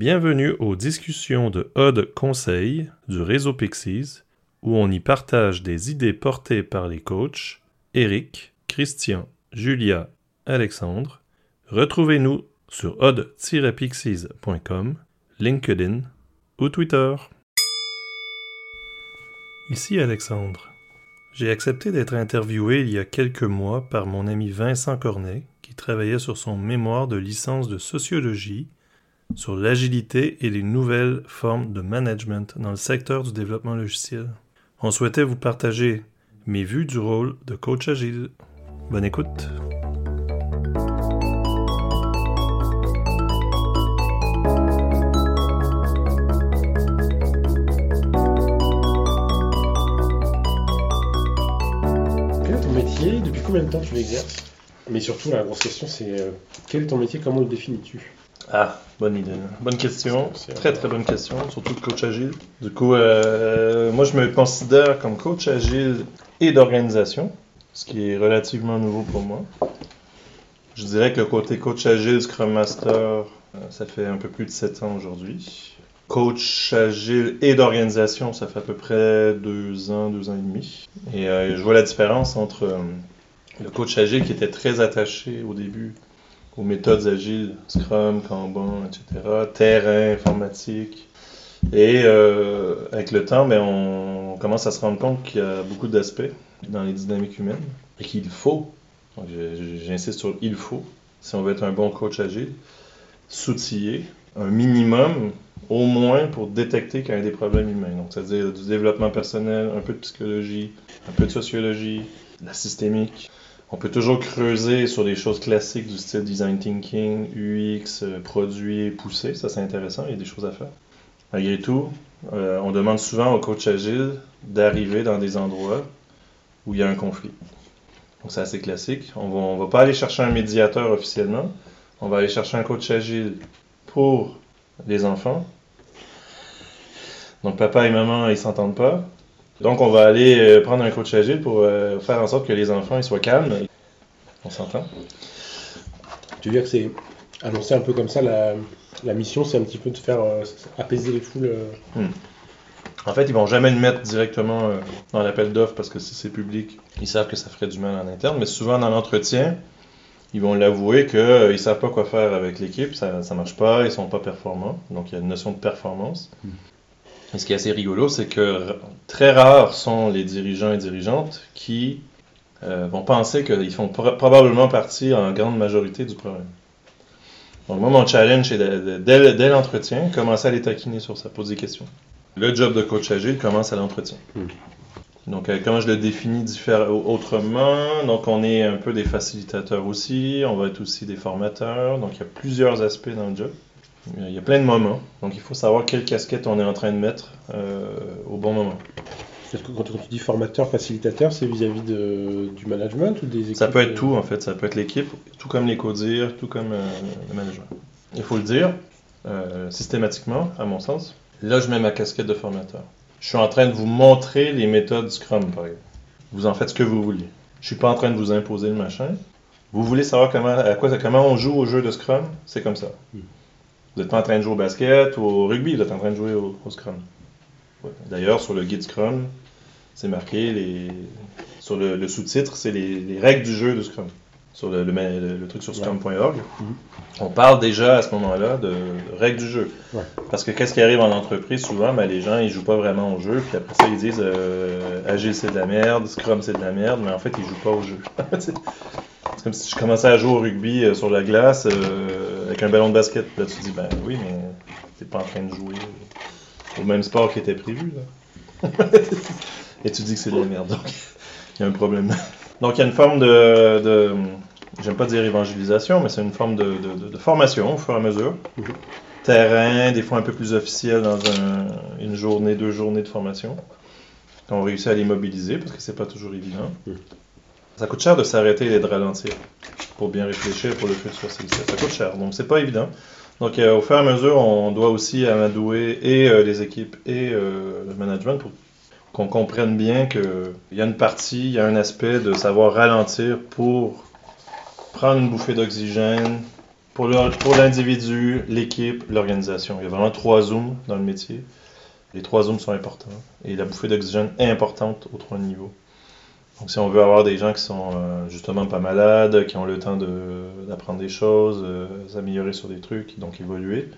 Bienvenue aux discussions de Odd Conseil du réseau Pixies, où on y partage des idées portées par les coachs Eric, Christian, Julia, Alexandre. Retrouvez-nous sur odd-pixies.com, LinkedIn ou Twitter. Ici Alexandre. J'ai accepté d'être interviewé il y a quelques mois par mon ami Vincent Cornet, qui travaillait sur son mémoire de licence de sociologie sur l'agilité et les nouvelles formes de management dans le secteur du développement logiciel. On souhaitait vous partager mes vues du rôle de coach agile. Bonne écoute. Quel est ton métier? Depuis combien de temps tu l'exerces? Mais surtout, la grosse question, c'est euh, quel est ton métier? Comment le définis-tu? Ah, bonne idée. Bonne question. C'est- Très très bonne question, surtout de coach agile. Du coup, euh, moi je me considère comme coach agile et d'organisation, ce qui est relativement nouveau pour moi. Je dirais que le côté coach agile, Scrum Master, euh, ça fait un peu plus de 7 ans aujourd'hui. Coach agile et d'organisation, ça fait à peu près 2 ans, 2 ans et demi. Et euh, je vois la différence entre euh, le coach agile qui était très attaché au début aux méthodes agiles, Scrum, Kanban, etc., terrain, informatique. Et euh, avec le temps, ben, on commence à se rendre compte qu'il y a beaucoup d'aspects dans les dynamiques humaines et qu'il faut, j'insiste sur il faut, si on veut être un bon coach agile, s'outiller un minimum, au moins pour détecter qu'il y a des problèmes humains. Donc, c'est-à-dire du développement personnel, un peu de psychologie, un peu de sociologie, la systémique. On peut toujours creuser sur des choses classiques du style design thinking, UX, euh, produit poussé. Ça, c'est intéressant. Il y a des choses à faire. Malgré tout, euh, on demande souvent au coach agile d'arriver dans des endroits où il y a un conflit. Donc, c'est assez classique. On on va pas aller chercher un médiateur officiellement. On va aller chercher un coach agile pour les enfants. Donc, papa et maman, ils s'entendent pas. Donc, on va aller euh, prendre un coach agile pour euh, faire en sorte que les enfants ils soient calmes. On s'entend? Tu veux dire que c'est annoncé un peu comme ça, la, la mission, c'est un petit peu de faire euh, apaiser les foules euh? En fait, ils vont jamais le mettre directement euh, dans l'appel d'offres parce que si c'est public, ils savent que ça ferait du mal en interne. Mais souvent, dans l'entretien, ils vont l'avouer qu'ils ne savent pas quoi faire avec l'équipe, ça ne marche pas, ils sont pas performants. Donc, il y a une notion de performance. Et ce qui est assez rigolo, c'est que très rares sont les dirigeants et dirigeantes qui euh, vont penser qu'ils font pro- probablement partie en grande majorité du problème. Donc, moi, mon challenge, c'est dès, dès l'entretien, commencer à les taquiner sur ça, poser des questions. Le job de coach agile commence à l'entretien. Hmm. Donc, euh, comment je le définis autrement? Donc, on est un peu des facilitateurs aussi, on va être aussi des formateurs. Donc, il y a plusieurs aspects dans le job. Il y a plein de moments. Donc, il faut savoir quelle casquette on est en train de mettre euh, au bon moment. Que quand, tu dis formateur, facilitateur, c'est vis-à-vis de, du management ou des équipes Ça peut être tout, en fait. Ça peut être l'équipe, tout comme les codir, tout comme euh, le management. Il faut le dire, euh, systématiquement, à mon sens. Là, je mets ma casquette de formateur. Je suis en train de vous montrer les méthodes Scrum, par exemple. Vous en faites ce que vous voulez. Je suis pas en train de vous imposer le machin. Vous voulez savoir comment, à quoi, comment on joue au jeu de Scrum? C'est comme ça. Vous n'êtes pas en train de jouer au basket ou au rugby, vous êtes en train de jouer au, au Scrum. Ouais. D'ailleurs, sur le guide Scrum, c'est marqué, les... sur le, le sous-titre, c'est les, les règles du jeu de Scrum. Sur le, le, le- le truc sur scrum.org, Mhm. on parle déjà à ce moment-là de règles du jeu. Ouais. Parce que qu'est-ce qui arrive en entreprise souvent, ben, les gens ils jouent pas vraiment au jeu, puis après ça ils disent euh, Agile c'est de la merde, Scrum c'est de la merde, mais en fait ils jouent pas au jeu. c'est comme si je commençais à jouer au rugby euh, sur la glace euh, avec un ballon de basket. Là tu dis ben oui, mais t'es pas en train de jouer au même sport qui était prévu. Là. Et tu dis que c'est de la merde, donc il y a un problème. Donc il y a une forme de, de j'aime pas dire évangélisation, mais c'est une forme de, de- de- de formation au fur et à mesure. Mhm. Terrain, des fois un peu plus officiel dans un- une journée, deux journées de formation. On réussit à les mobiliser, parce que c'est pas toujours évident. Mhm. Ça coûte cher de s'arrêter et de ralentir pour bien réfléchir pour le futur. Ça, coûte cher, donc c'est pas évident. Donc euh, au fur et à mesure, on doit aussi amadouer et euh, les équipes et euh, le management pour qu'on comprenne bien qu'il y a une partie, il y a un aspect de savoir ralentir pour prendre une bouffée d'oxygène, pour l'individu, l'équipe, l'organisation. Il y a vraiment trois zooms dans le métier. Les trois zooms sont importants. Et la bouffée d'oxygène est importante aux trois niveaux. Donc, si on veut avoir des gens qui sont euh, justement pas malades, qui ont le temps d'apprendre des choses, euh, s'améliorer sur des trucs, donc évoluer,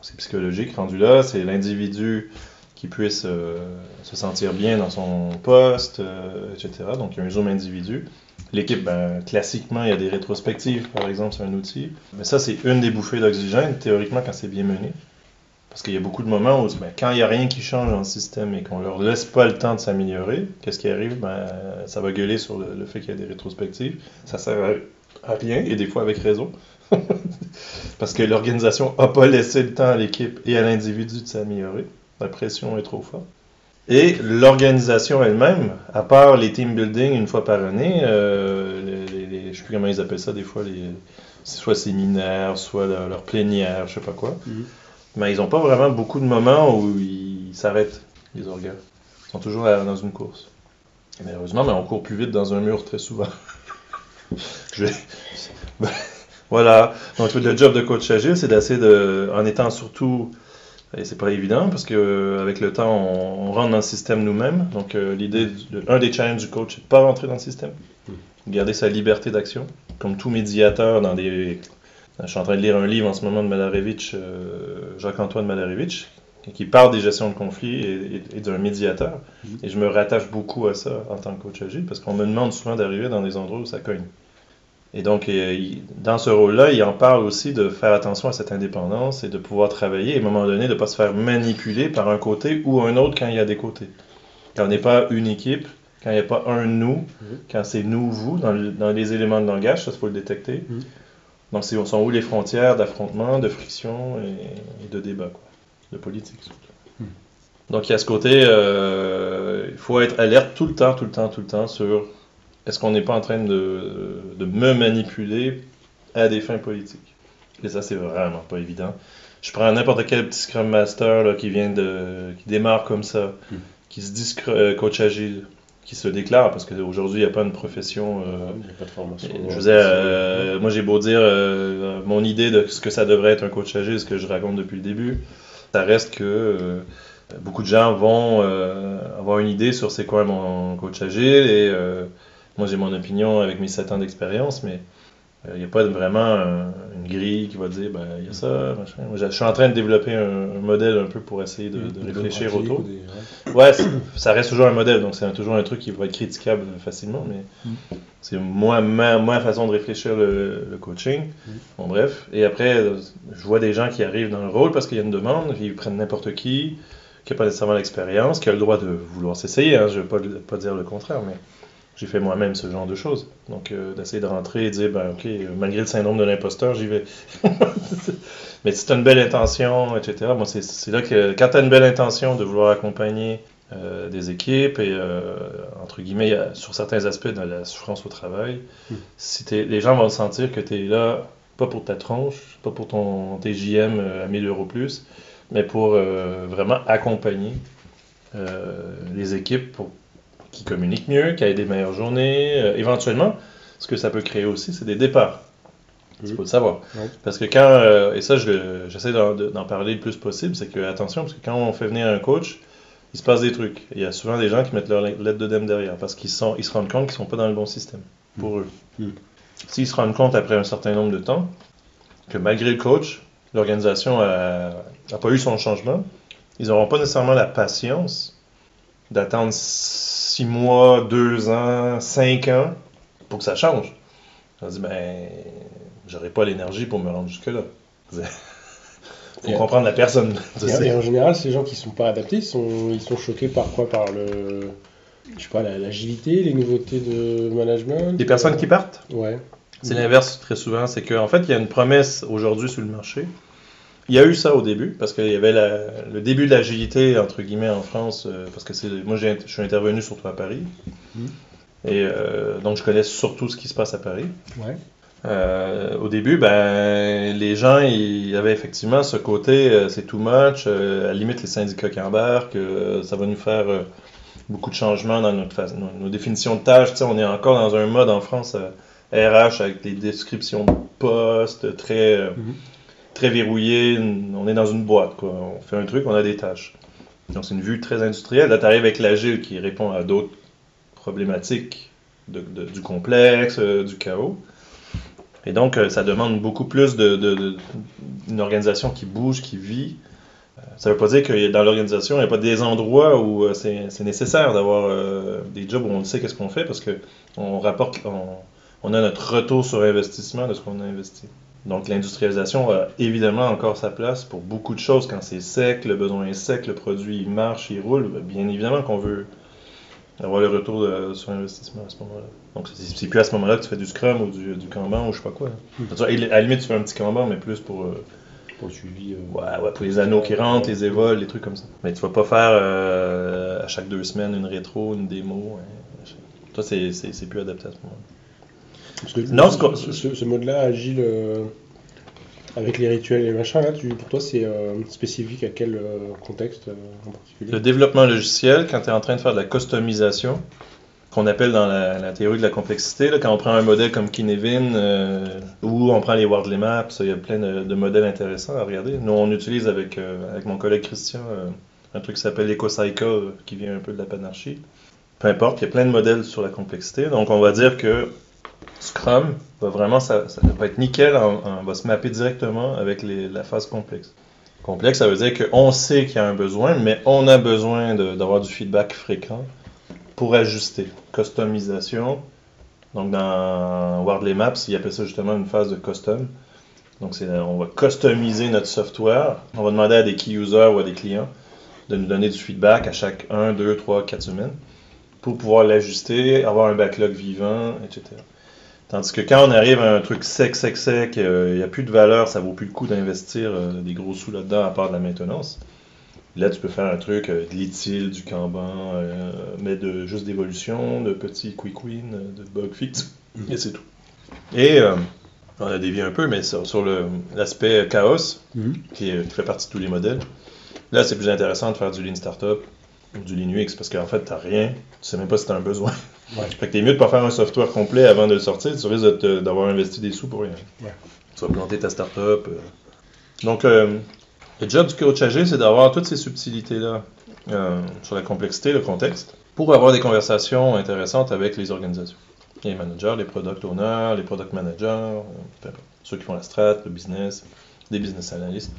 c'est psychologique. Rendu là, c'est l'individu qui puisse euh, se sentir bien dans son poste, etc. Donc, il y a un zoom individu. L'équipe, ben, classiquement, il y a des rétrospectives, par exemple, c'est un outil. Mais ça, c'est une des bouffées d'oxygène, théoriquement, quand c'est bien mené. Parce qu'il y a beaucoup de moments où, ben, quand il n'y a rien qui change dans le système et qu'on leur laisse pas le temps de s'améliorer, qu'est-ce qui arrive? Ben, ça va gueuler sur le, fait qu'il y a des rétrospectives. Ça sert à, rien, et des fois avec raison. Parce que l'organisation n'a pas laissé le temps à l'équipe et à l'individu de s'améliorer. La pression est trop forte. Et l'organisation elle-même, à part les team building une fois par année, euh, les, je ne sais plus comment ils appellent ça des fois, les, soit séminaires, soit leur, leur plénière, je sais pas quoi, Mhm. Mais ils n'ont pas vraiment beaucoup de moments où ils s'arrêtent, les organes. Ils sont toujours à- dans une course. Et malheureusement, mais on court plus vite dans un mur très souvent. Je- voilà. Donc le job de coach agile, c'est d'essayer de, en étant surtout et c'est pas évident parce que euh, avec le temps, on, on rentre dans le système nous-mêmes. Donc, euh, l'idée, un des challenges du coach, c'est de pas rentrer dans le système, garder sa liberté d'action. Comme tout médiateur dans des. Je suis en train de lire un livre en ce moment de Malarevitch, euh, Jacques-Antoine Malarevitch, qui parle des gestions de conflits et, et- et d'un médiateur. Mhm. Et je me rattache beaucoup à ça en tant que coach agile parce qu'on me demande souvent d'arriver dans des endroits où ça cogne. Et donc, euh, il- dans ce rôle-là, il en parle aussi de faire attention à cette indépendance et de pouvoir travailler et à un moment donné de ne pas se faire manipuler par un côté ou un autre quand il y a des côtés. Quand on n'est pas une équipe, quand il n'y a pas un nous, Mhm. quand c'est nous, vous, dans, le- dans les éléments de langage, ça, il faut le détecter. Mhm. Donc, c'est sont où les frontières d'affrontement, de friction et, et de débat, quoi, de politique surtout. Mhm. Donc, il y a ce côté, euh, il faut être alerte tout le temps, tout le temps, tout le temps sur est-ce qu'on n'est pas en train de, de me manipuler à des fins politiques? Et ça, c'est vraiment pas évident. Je prends n'importe quel petit Scrum Master là, qui vient de. qui démarre comme ça, Mm. qui se dit euh, coach agile, qui se déclare, parce qu'aujourd'hui, il n'y a pas une profession. euh, Il n'y a pas de formation. je veux dire, euh, moi j'ai beau dire euh, mon idée de ce que ça devrait être un coach agile, ce que je raconte depuis le début, ça reste que beaucoup de gens vont avoir une idée sur c'est quoi mon coach agile et moi j'ai mon opinion avec mes 7 ans d'expérience, mais il n'y a pas vraiment un- une grille qui va dire ben il y a ça, machin. Moi, je suis en train de développer un, un modèle un peu pour essayer de, réfléchir autour. des- ouais. Ça reste toujours un modèle, donc c'est toujours un truc qui va être critiquable facilement, mais Mm. c'est moi, ma, ma façon de réfléchir le, le coaching. Mm. Bon, bref. Et après, euh, je vois des gens qui arrivent dans le rôle parce qu'il y a une demande, ils prennent n'importe qui, qui n'a pas nécessairement l'expérience, qui a le droit de vouloir s'essayer, hein, je ne veux pas, pas dire le contraire, mais j'ai fait moi-même ce genre de choses. Donc, euh, d'essayer de rentrer et de dire, ben, OK, euh, malgré le syndrome de l'imposteur, j'y vais. Mais si tu as une belle intention, etc., moi, c'est là que quand tu as une belle intention de vouloir accompagner euh, des équipes et, euh, entre guillemets, sur certains aspects de la souffrance au travail, Mm. si t'es- les gens vont sentir que tu es là, pas pour ta tronche, pas pour ton TJM à 1000 euros plus, mais pour vraiment accompagner les équipes pour qui communiquent mieux, qui aient des meilleures journées. Euh, éventuellement, ce que ça peut créer aussi, c'est des départs. Il faut le savoir. Parce que quand, euh, et ça, j'essaie d'en de- d'en parler le plus possible, c'est que, attention, parce que quand on fait venir un coach, il se passe des trucs. Il y a souvent des gens qui mettent leur lettre de dème derrière parce qu'ils ils se rendent compte qu'ils sont pas dans le bon système pour eux. Mhm. S'ils se rendent compte après un certain nombre de temps que malgré le coach, l'organisation n'a pas eu son changement, ils n'auront pas nécessairement la patience d'attendre six mois, deux ans, cinq ans pour que ça change. On dit, ben, j'aurais pas l'énergie pour me rendre jusque-là. faut Et- comprendre la personne. Et, et en général, ces gens qui sont pas adaptés, ils sont, ils sont choqués par quoi? Par le, je sais pas, la- l'agilité, les nouveautés de management? Les personnes qui partent, Ouais. c'est l'inverse très souvent. C'est qu'en fait, il y a une promesse aujourd'hui sur le marché. Il y a eu ça au début, parce qu'il y avait la- le début de l'agilité, entre guillemets, en France, euh, parce que c'est moi, j'ai- je suis intervenu surtout à Paris. Mhm. Et euh, donc, je connais surtout ce qui se passe à Paris. Ouais. Euh, au début, ben, les gens, il y avait effectivement ce côté, c'est too much, à la limite les syndicats qui embarquent, ça va nous faire beaucoup de changements dans notre nos, nos définitions de tâches. On est encore dans un mode en France RH avec des descriptions de postes très, Mhm. Très verrouillées. On est dans une boîte, quoi. On fait un truc, on a des tâches. Donc c'est une vue très industrielle. Là, tu arrives avec l'agile qui répond à d'autres problématiques du complexe, euh, du chaos. Et donc, euh, ça demande beaucoup plus de- une organisation qui bouge, qui vit. Euh, Ça ne veut pas dire que dans l'organisation, il n'y a pas des endroits où c'est nécessaire d'avoir des jobs où on sait qu'est-ce qu'on fait parce que on rapporte, on, on a notre retour sur investissement de ce qu'on a investi. Donc l'industrialisation a évidemment encore sa place pour beaucoup de choses. Quand c'est sec, le besoin est sec, le produit il marche, il roule, ben, bien évidemment qu'on veut avoir le retour de- sur investissement à ce moment-là. Donc c'est plus à ce moment-là que tu fais du Scrum ou du, du Kanban ou je sais pas quoi. Hmm. À la limite, tu fais un petit Kanban, mais plus pour, euh, Pour le suivi. euh, ouais, ouais, pour les anneaux qui rentrent, les évols, les trucs comme ça. Mais tu vas pas faire euh, à chaque deux semaines une rétro, une démo. hein. Toi, c'est plus adapté à ce moment-là. Parce que Non, ce, ce ce- mode-là, agile, euh, avec les rituels et machin, là, tu, pour toi, c'est euh, spécifique à quel euh, contexte en particulier Le développement logiciel, quand tu es en train de faire de la customisation, qu'on appelle dans la, la théorie de la complexité, là, quand on prend un modèle comme Kinevin ou on prend les Wordley Maps, il y a plein de, de modèles intéressants à regarder. Nous, on utilise avec, avec mon collègue Christian un truc qui s'appelle EcoCycle, euh, qui vient un peu de la panarchie. Peu importe, il y a plein de modèles sur la complexité. Donc, on va dire que Scrum va vraiment, ça, va être nickel, en- va se mapper directement avec la phase complexe. Complexe, ça veut dire qu'on sait qu'il y a un besoin, mais on a besoin d'avoir du feedback fréquent pour ajuster. Customisation. Donc dans Wordley Maps, ils appellent ça justement une phase de custom. Donc on va customiser notre software. On va demander à des key users ou à des clients de nous donner du feedback à chaque 1, 2, 3, 4 semaines pour pouvoir l'ajuster, avoir un backlog vivant, etc. Tandis que quand on arrive à un truc sec, sec, sec, euh, il n'y a plus de valeur, ça vaut plus le coup d'investir euh, des gros sous là-dedans à part de la maintenance. Là, tu peux faire un truc, euh, de l'ITIL, du Kanban, euh, mais de juste d'évolution, de petits quick euh, de bug fix, et c'est tout. Et euh, on a dévié un peu, mais sur, l'aspect chaos, Mhm. qui, est- qui fait partie de tous les modèles, là, c'est plus intéressant de faire du Lean Startup ou du Lean UX parce qu'en fait, tu n'as rien, tu sais même pas si tu as un besoin. Ouais. Fait que t'es mieux de pas faire un software complet avant de le sortir, tu risques de te- d'avoir investi des sous pour rien. Ouais. Tu vas planter ta startup. euh. Donc, euh, le job du coach agile, c'est d'avoir toutes ces subtilités-là euh, sur la complexité, le contexte, pour avoir des conversations intéressantes avec les organisations. Les managers, les product owners, les product managers, euh, ceux qui font la strat, le business, des business analysts.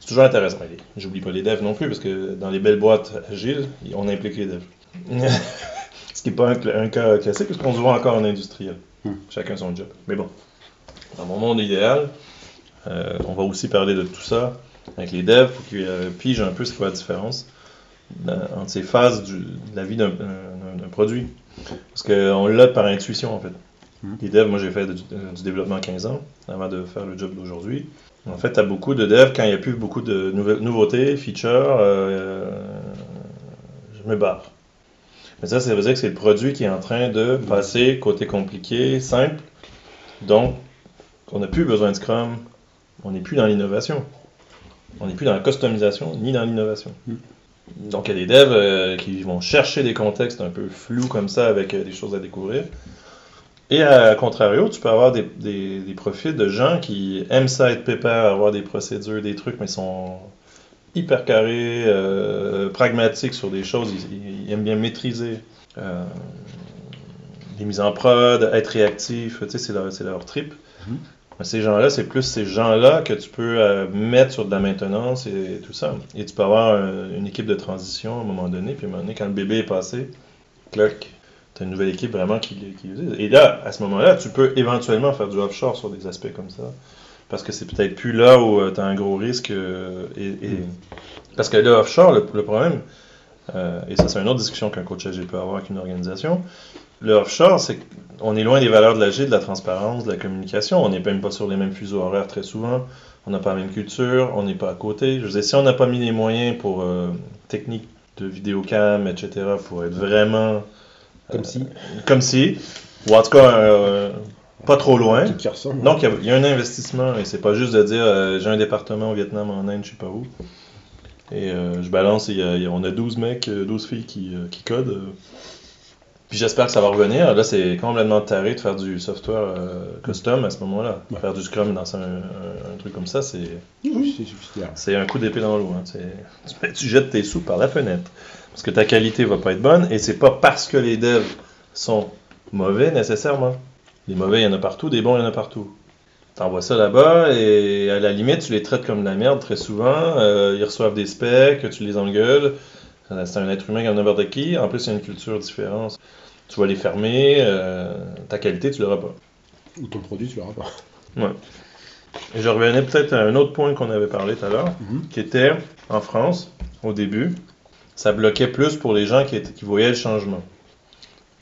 C'est toujours intéressant. J'oublie pas les devs non plus, parce que dans les belles boîtes agiles, on implique les devs. Ce qui n'est pas un, cas classique, parce qu'on se voit encore en industriel. Hmm. Chacun son job. Mais bon, dans mon monde idéal, euh, on va aussi parler de tout ça avec les devs pour qu'ils euh, pigent un peu c'est quoi la différence dans- entre ces phases du- de la vie d'un produit. Parce qu'on l'a par intuition en fait. Hmm. Les devs, moi j'ai fait du, du développement 15 ans avant de faire le job d'aujourd'hui. En fait, tu as beaucoup de devs quand il n'y a plus beaucoup de nouveautés, features, euh, je me barre. Mais ça, ça veut dire que c'est le produit qui est en train de passer côté compliqué, simple. Donc, on n'a plus besoin de Scrum. On n'est plus dans l'innovation. On n'est plus dans la customisation ni dans l'innovation. Mm. Donc, il y a des devs euh, qui vont chercher des contextes un peu flous comme ça avec euh, des choses à découvrir. Et à contrario, tu peux avoir des, des- des profils de gens qui aiment ça être pépère, avoir des procédures, des trucs, mais sont hyper carrés, euh, pragmatiques sur des choses. Ils, ils aiment bien maîtriser euh, les mises en prod, être réactif, tu sais, c'est leur, leur trip. Mhm. Mais Ces gens-là, c'est plus ces gens-là que tu peux euh, mettre sur de la maintenance et, tout ça. Et tu peux avoir un- une équipe de transition à un moment donné, puis à un moment donné, quand le bébé est passé, clac, tu as une nouvelle équipe vraiment qui, qui. Et là, à ce moment-là, tu peux éventuellement faire du offshore sur des aspects comme ça. Parce que c'est peut-être plus là où tu as un gros risque. euh, et, et- Parce que là, offshore, le, le problème, euh, et ça c'est une autre discussion qu'un coach agile peut avoir avec une organisation, le offshore, c'est qu'on est loin des valeurs de l'agile, de la transparence, de la communication. On n'est même pas sur les mêmes fuseaux horaires très souvent. On n'a pas la même culture, on n'est pas à côté. Je veux dire, si on n'a pas mis les moyens pour euh, techniques de vidéocam, etc., pour être vraiment Comme si. comme si, ou en tout cas euh, pas trop loin. Tout qui ressemble. Donc, il y a- il y, a un investissement, et c'est pas juste de dire euh, j'ai un département au Vietnam, en Inde, je sais pas où. Et euh, je balance, et y a- il y a- on a 12 mecs, euh, 12 filles qui, euh, qui codent. euh. Puis j'espère que ça va revenir. Là, c'est complètement taré de faire du software euh, custom à ce moment-là. Ouais. Faire du Scrum dans un, un- un truc comme ça, c'est Oui, c'est un coup d'épée dans l'eau. hein. Tu, tu jettes tes sous par la fenêtre. Parce que ta qualité va pas être bonne. Et c'est pas parce que les devs sont mauvais nécessairement. Les mauvais, il y en a partout. Des bons, il y en a partout. T'envoies ça là-bas et à la limite, tu les traites comme de la merde très souvent. Euh, ils reçoivent des specs, tu les engueules. Euh, C'est un être humain comme n'importe qui. En plus, il y a une culture différente. Tu vas les fermer. euh, ta qualité, tu l'auras pas. Ou ton produit, tu l'auras pas. Et je revenais peut-être à un autre point qu'on avait parlé tout à l'heure, Mhm. qui était en France, au début, ça bloquait plus pour les gens qui, étaient- qui voyaient le changement.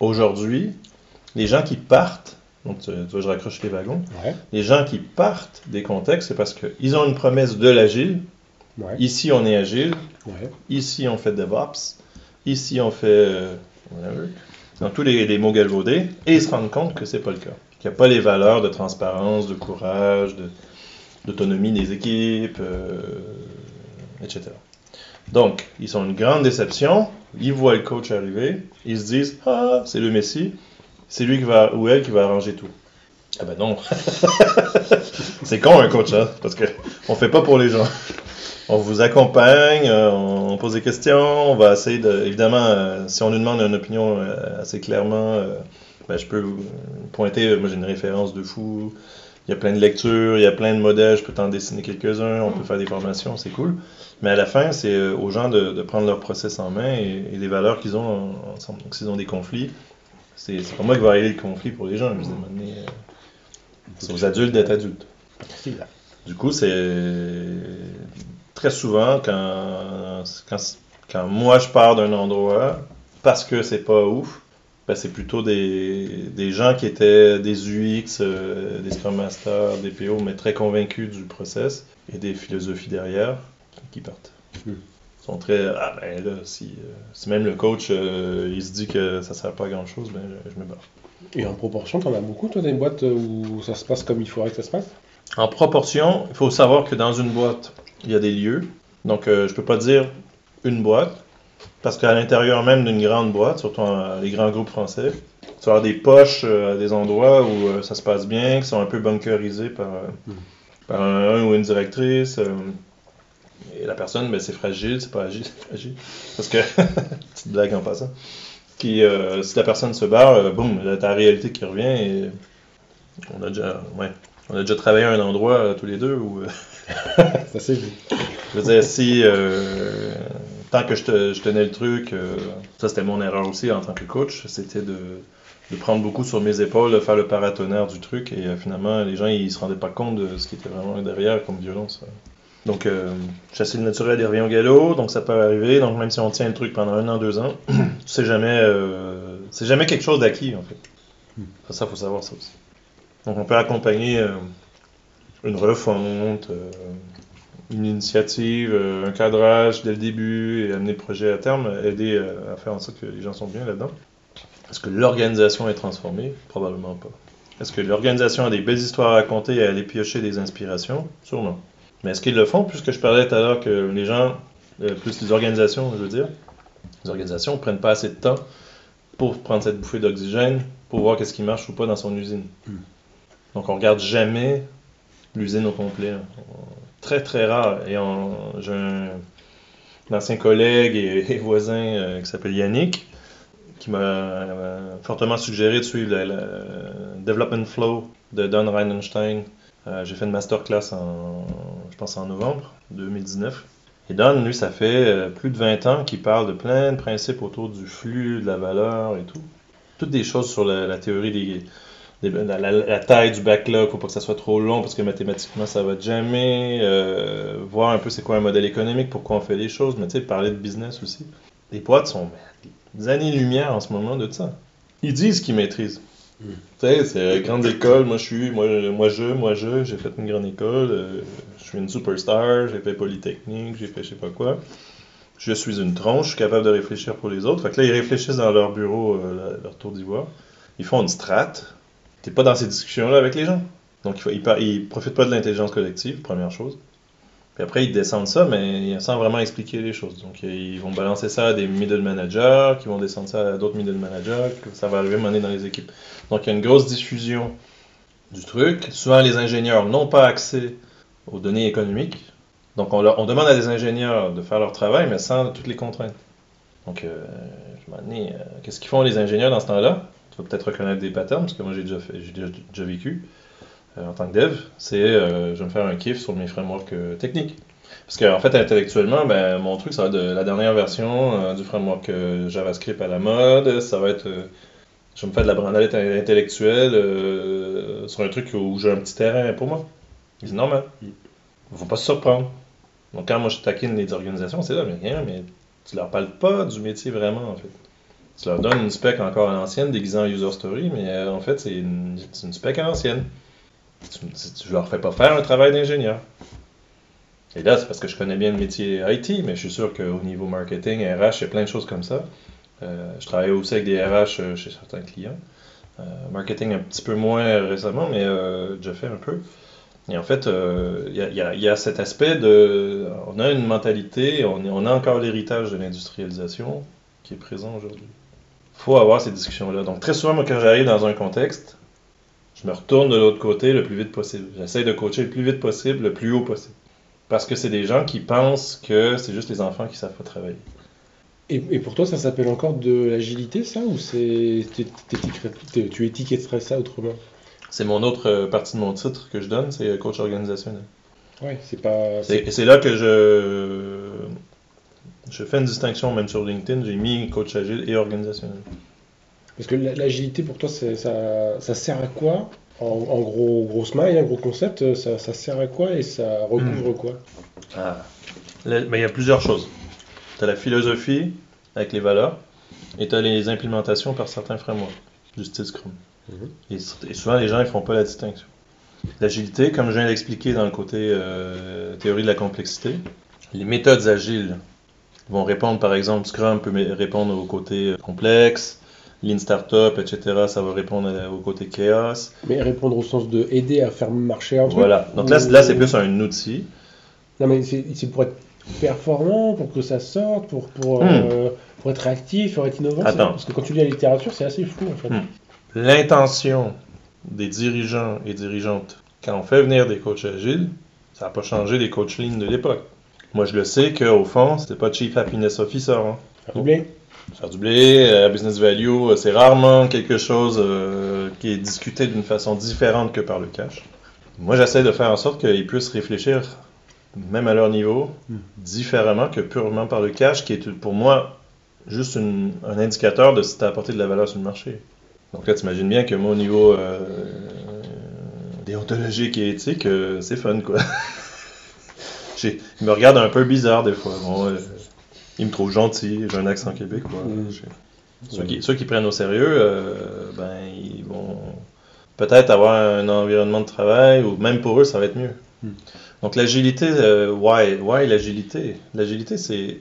Aujourd'hui, les gens qui partent, donc tu, vois, je raccroche les wagons, Ouais, les gens qui partent des contextes, c'est parce qu'ils ont une promesse de l'agile. ouais, Ici, on est agile. ouais. Ici, on fait DevOps. Ici, on fait. euh, whatever. Tous les, les mots galvaudés. Et ils se rendent compte que c'est pas le cas. Qu'il n'y a pas les valeurs de transparence, de courage, de- d'autonomie des équipes, euh, etc. Donc, ils sont une grande déception. Ils voient le coach arriver. Ils se disent Ah, c'est le Messie. C'est lui qui va, ou elle qui va arranger tout. Ah ben non. c'est con un coach, hein, parce que on fait pas pour les gens. On vous accompagne, euh, on pose des questions, on va essayer de. Évidemment, euh, si on nous demande une opinion euh, assez clairement, ben, je peux vous pointer. Moi, j'ai une référence de fou. Il y a plein de lectures, il y a plein de modèles, je peux t'en dessiner quelques-uns, on peut faire des formations, c'est cool. Mais à la fin, c'est aux gens de, prendre leur process en main et, et les valeurs qu'ils ont en- ensemble. Donc, s'ils ont des conflits, c'est pas moi qui vais régler le conflit pour les gens. Je moment donné, euh, c'est aux adultes d'être adultes. Du coup, c'est très souvent quand, quand, quand moi je pars d'un endroit parce que c'est pas ouf, ben c'est plutôt des, des gens qui étaient des UX, euh, des Scrum Masters, des PO, mais très convaincus du process et des philosophies derrière qui, qui partent. Mm. Sont très ah ben là si, euh, si même le coach euh, il se dit que ça sert pas à grand chose, ben je, je me barre. Et en proportion, t'en as beaucoup, toi, des boîtes où ça se passe comme il faudrait que ça se passe? En proportion, il faut savoir que dans une boîte, il y a des lieux. Donc, euh, je peux pas dire une boîte, parce qu'à l'intérieur même d'une grande boîte, surtout en- les grands groupes français, tu avoir des poches euh, à des endroits où ça se passe bien, qui sont un peu bunkerisés par, euh, Mm. par un, un ou une directrice. Et la personne, ben, c'est fragile, c'est pas agile, c'est fragile. Parce que, petite blague en passant, euh, si la personne se barre, euh, boum, la réalité qui revient et on a déjà, ouais, on a déjà travaillé à un endroit euh, tous les deux où, euh, Ça c'est je veux dire, si tant que je, te- je tenais le truc, ça c'était mon erreur aussi en tant que coach, c'était de, de prendre beaucoup sur mes épaules, de faire le paratonnerre du truc et finalement les gens ils se rendaient pas compte de ce qui était vraiment derrière comme violence. Donc euh, chasser le naturel il revient au galop, donc ça peut arriver, donc même si on tient le truc pendant un an, deux ans, tu sais jamais, euh, c'est jamais quelque chose d'acquis en fait. Ça, ça faut savoir ça aussi. Donc on peut accompagner euh, une refonte, une initiative, un cadrage dès le début et amener le projet à terme, aider à faire en sorte que les gens sont bien là-dedans. Est-ce que l'organisation est transformée? Probablement pas. Est-ce que l'organisation a des belles histoires à raconter et à aller piocher des inspirations? Sûrement. Mais est-ce qu'ils le font Puisque je parlais tout à l'heure que les gens, euh, plus les organisations, je veux dire, les organisations ne prennent pas assez de temps pour prendre cette bouffée d'oxygène, pour voir qu'est-ce qui marche ou pas dans son usine. Mm. Donc on regarde jamais l'usine au complet. Très très rare. Et j'ai un, un ancien collègue et, et voisin euh, qui s'appelle Yannick qui m'a euh, fortement suggéré de suivre le, le Development Flow de Don Reinenstein. Euh, j'ai fait une masterclass en, je pense en novembre 2019. Et Don, lui, ça fait euh, plus de 20 ans qu'il parle de plein de principes autour du flux, de la valeur et tout. Toutes des choses sur la, théorie des, la, taille du backlog, faut pas que ça soit trop long parce que mathématiquement ça va jamais. euh, voir un peu c'est quoi un modèle économique, pourquoi on fait les choses, mais tu sais, parler de business aussi. Les boîtes sont ben, des années-lumière en ce moment de ça. Ils disent qu'ils maîtrisent. Tu grande école, moi je suis, moi, je, moi je, j'ai fait une grande école, euh, je suis une superstar, j'ai fait Polytechnique, j'ai fait je sais pas quoi. Je suis une tronche, je suis capable de réfléchir pour les autres. Fait que là, ils réfléchissent dans leur bureau, euh, leur tour d'ivoire. Ils font une strate. T'es pas dans ces discussions-là avec les gens. Donc, ils profitent pas de l'intelligence collective, première chose. Puis après, ils descendent ça, mais sans vraiment expliquer les choses. Donc, ils vont balancer ça à des middle managers, qui vont descendre ça à d'autres middle managers, que ça va arriver donné dans les équipes. Donc, il y a une grosse diffusion du truc. Souvent, les ingénieurs n'ont pas accès aux données économiques. Donc, on, leur- on demande à des ingénieurs de faire leur travail, mais sans toutes les contraintes. Donc, euh, je me demande, euh, qu'est-ce qu'ils font les ingénieurs dans ce temps-là? Tu vas peut-être reconnaître des patterns, parce que moi, j'ai déjà, déjà, déjà vécu en tant que dev. C'est, euh, je vais me faire un kiff sur mes frameworks euh, techniques. Parce qu'en fait, intellectuellement, ben, mon truc, ça va être de la dernière version euh, du framework euh, JavaScript à la mode. Ça va être. euh, je me faire de la branlette intellectuelle euh, sur un truc où j'ai un petit terrain pour moi. C'est normal. Il ne faut pas se surprendre. Donc, quand moi je taquine les organisations, c'est là, mais rien, mais tu leur parles pas du métier vraiment, en fait. Tu leur donnes une spec encore à l'ancienne, déguisée en user story, mais euh, en fait, c'est une, une spec à l'ancienne. Tu, tu leur fais pas faire un travail d'ingénieur. Et là, c'est parce que je connais bien le métier IT, mais je suis sûr qu'au niveau marketing, RH, il y a plein de choses comme ça. Euh, je travaille aussi avec des RH euh, chez certains clients. Euh, marketing un petit peu moins récemment, mais euh, déjà fait un peu. Et en fait, il y, y y a cet aspect de... On a une mentalité, on, on a encore l'héritage de l'industrialisation qui est présent aujourd'hui. Il faut avoir ces discussions-là. Donc très souvent, moi, quand j'arrive dans un contexte, je me retourne de l'autre côté le plus vite possible. J'essaie de coacher le plus vite possible, le plus haut possible. Parce que c'est des gens qui pensent que c'est juste les enfants qui savent pas travailler. Et, et pour toi, ça s'appelle encore de l'agilité, ça Ou c'est tu étiquetterais ça autrement? C'est mon autre euh, partie de mon titre que je donne, c'est euh, coach organisationnel. Ouais, c'est pas. C'est là que je, je fais une distinction, même sur LinkedIn, j'ai mis coach agile et organisationnel. Parce que la- l'agilité, pour toi, ça, ça sert à quoi? En, en gros, grosse maille, un gros concept, ça, ça sert à quoi et ça recouvre quoi? Ah. Là, ben, il y a plusieurs choses. Tu as la philosophie avec les valeurs et tu as les implémentations par certains frameworks du style Scrum. Mhm. et, et souvent, les gens ne font pas la distinction. L'agilité, comme je viens d'expliquer dans le côté euh, théorie de la complexité, les méthodes agiles vont répondre, par exemple, Scrum peut répondre au côté euh, complexe, Lean Startup, etc., ça va répondre au côté chaos. Mais répondre au sens de aider à faire marcher un truc Voilà. Donc là, là c'est plus un outil. Non, mais c'est pour être performant, pour que ça sorte, pour, pour, Hmm. euh, pour être réactif, pour être innovant. Attends. Parce que quand tu lis la littérature, c'est assez fou en fait. Hmm. L'intention des dirigeants et dirigeantes, quand on fait venir des coachs agiles, ça n'a pas changé des coachs lean de l'époque. Moi, je le sais qu'au fond, c'était pas Chief Happiness Officer. Hein. Doubler. Faire du blé, euh, business value, euh, c'est rarement quelque chose euh, qui est discuté d'une façon différente que par le cash. Moi, j'essaie de faire en sorte qu'ils puissent réfléchir, même à leur niveau, Hmm. différemment que purement par le cash, qui est pour moi juste une- un indicateur de si tu as apporté de la valeur sur le marché. Donc là, tu imagines bien que moi, au niveau euh, déontologique et éthique, c'est fun, quoi. Ils me regardent un peu bizarre des fois. Bon, ils me trouvent gentil, j'ai un accent québécois. Ceux, qui, ceux qui prennent au sérieux, euh, ben, ils vont peut-être avoir un environnement de travail, ou même pour eux, ça va être mieux. Mm. Donc l'agilité, euh, why, why l'agilité? L'agilité, c'est...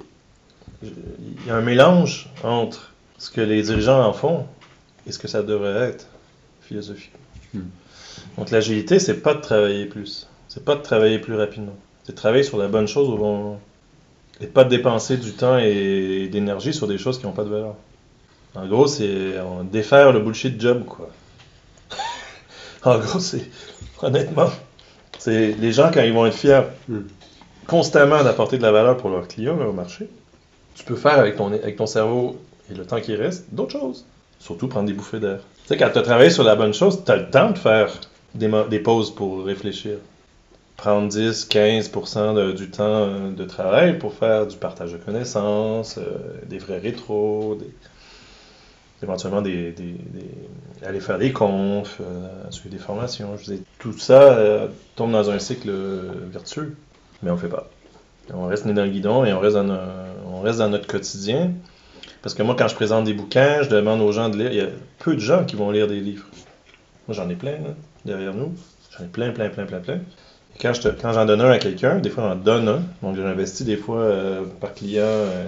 Il y a un mélange entre ce que les dirigeants en font et ce que ça devrait être, philosophie. Mm. Donc l'agilité, c'est pas de travailler plus. C'est pas de travailler plus rapidement. C'est de travailler sur la bonne chose au bon moment. Et pas de dépenser du temps et d'énergie sur des choses qui n'ont pas de valeur. En gros, c'est on défaire le bullshit job, quoi. en gros, c'est honnêtement, c'est les gens quand ils vont être fiers Mm. constamment d'apporter de la valeur pour leurs clients là, au marché. Tu peux faire avec ton, avec ton cerveau et le temps qui reste d'autres choses. Surtout prendre des bouffées d'air. Tu sais, quand tu as travaillé sur la bonne chose, tu as le temps de faire des, des pauses pour réfléchir. Prendre 10, 15% de- du temps euh, de travail pour faire du partage de connaissances, euh, des vrais rétros, éventuellement des, aller faire des confs, euh, suivre des formations. Je dire, tout ça tombe dans un cycle vertueux, mais on le fait pas. On reste né dans le guidon et on reste dans, on reste dans notre quotidien. Parce que moi, quand je présente des bouquins, je demande aux gens de lire. Il y a peu de gens qui vont lire des livres. Moi, j'en ai plein, là, derrière nous. J'en ai plein, plein, plein, plein, plein. Quand je quand j'en donne un à quelqu'un, des fois, j'en donne un. Donc, j'investis des fois euh, par client. euh,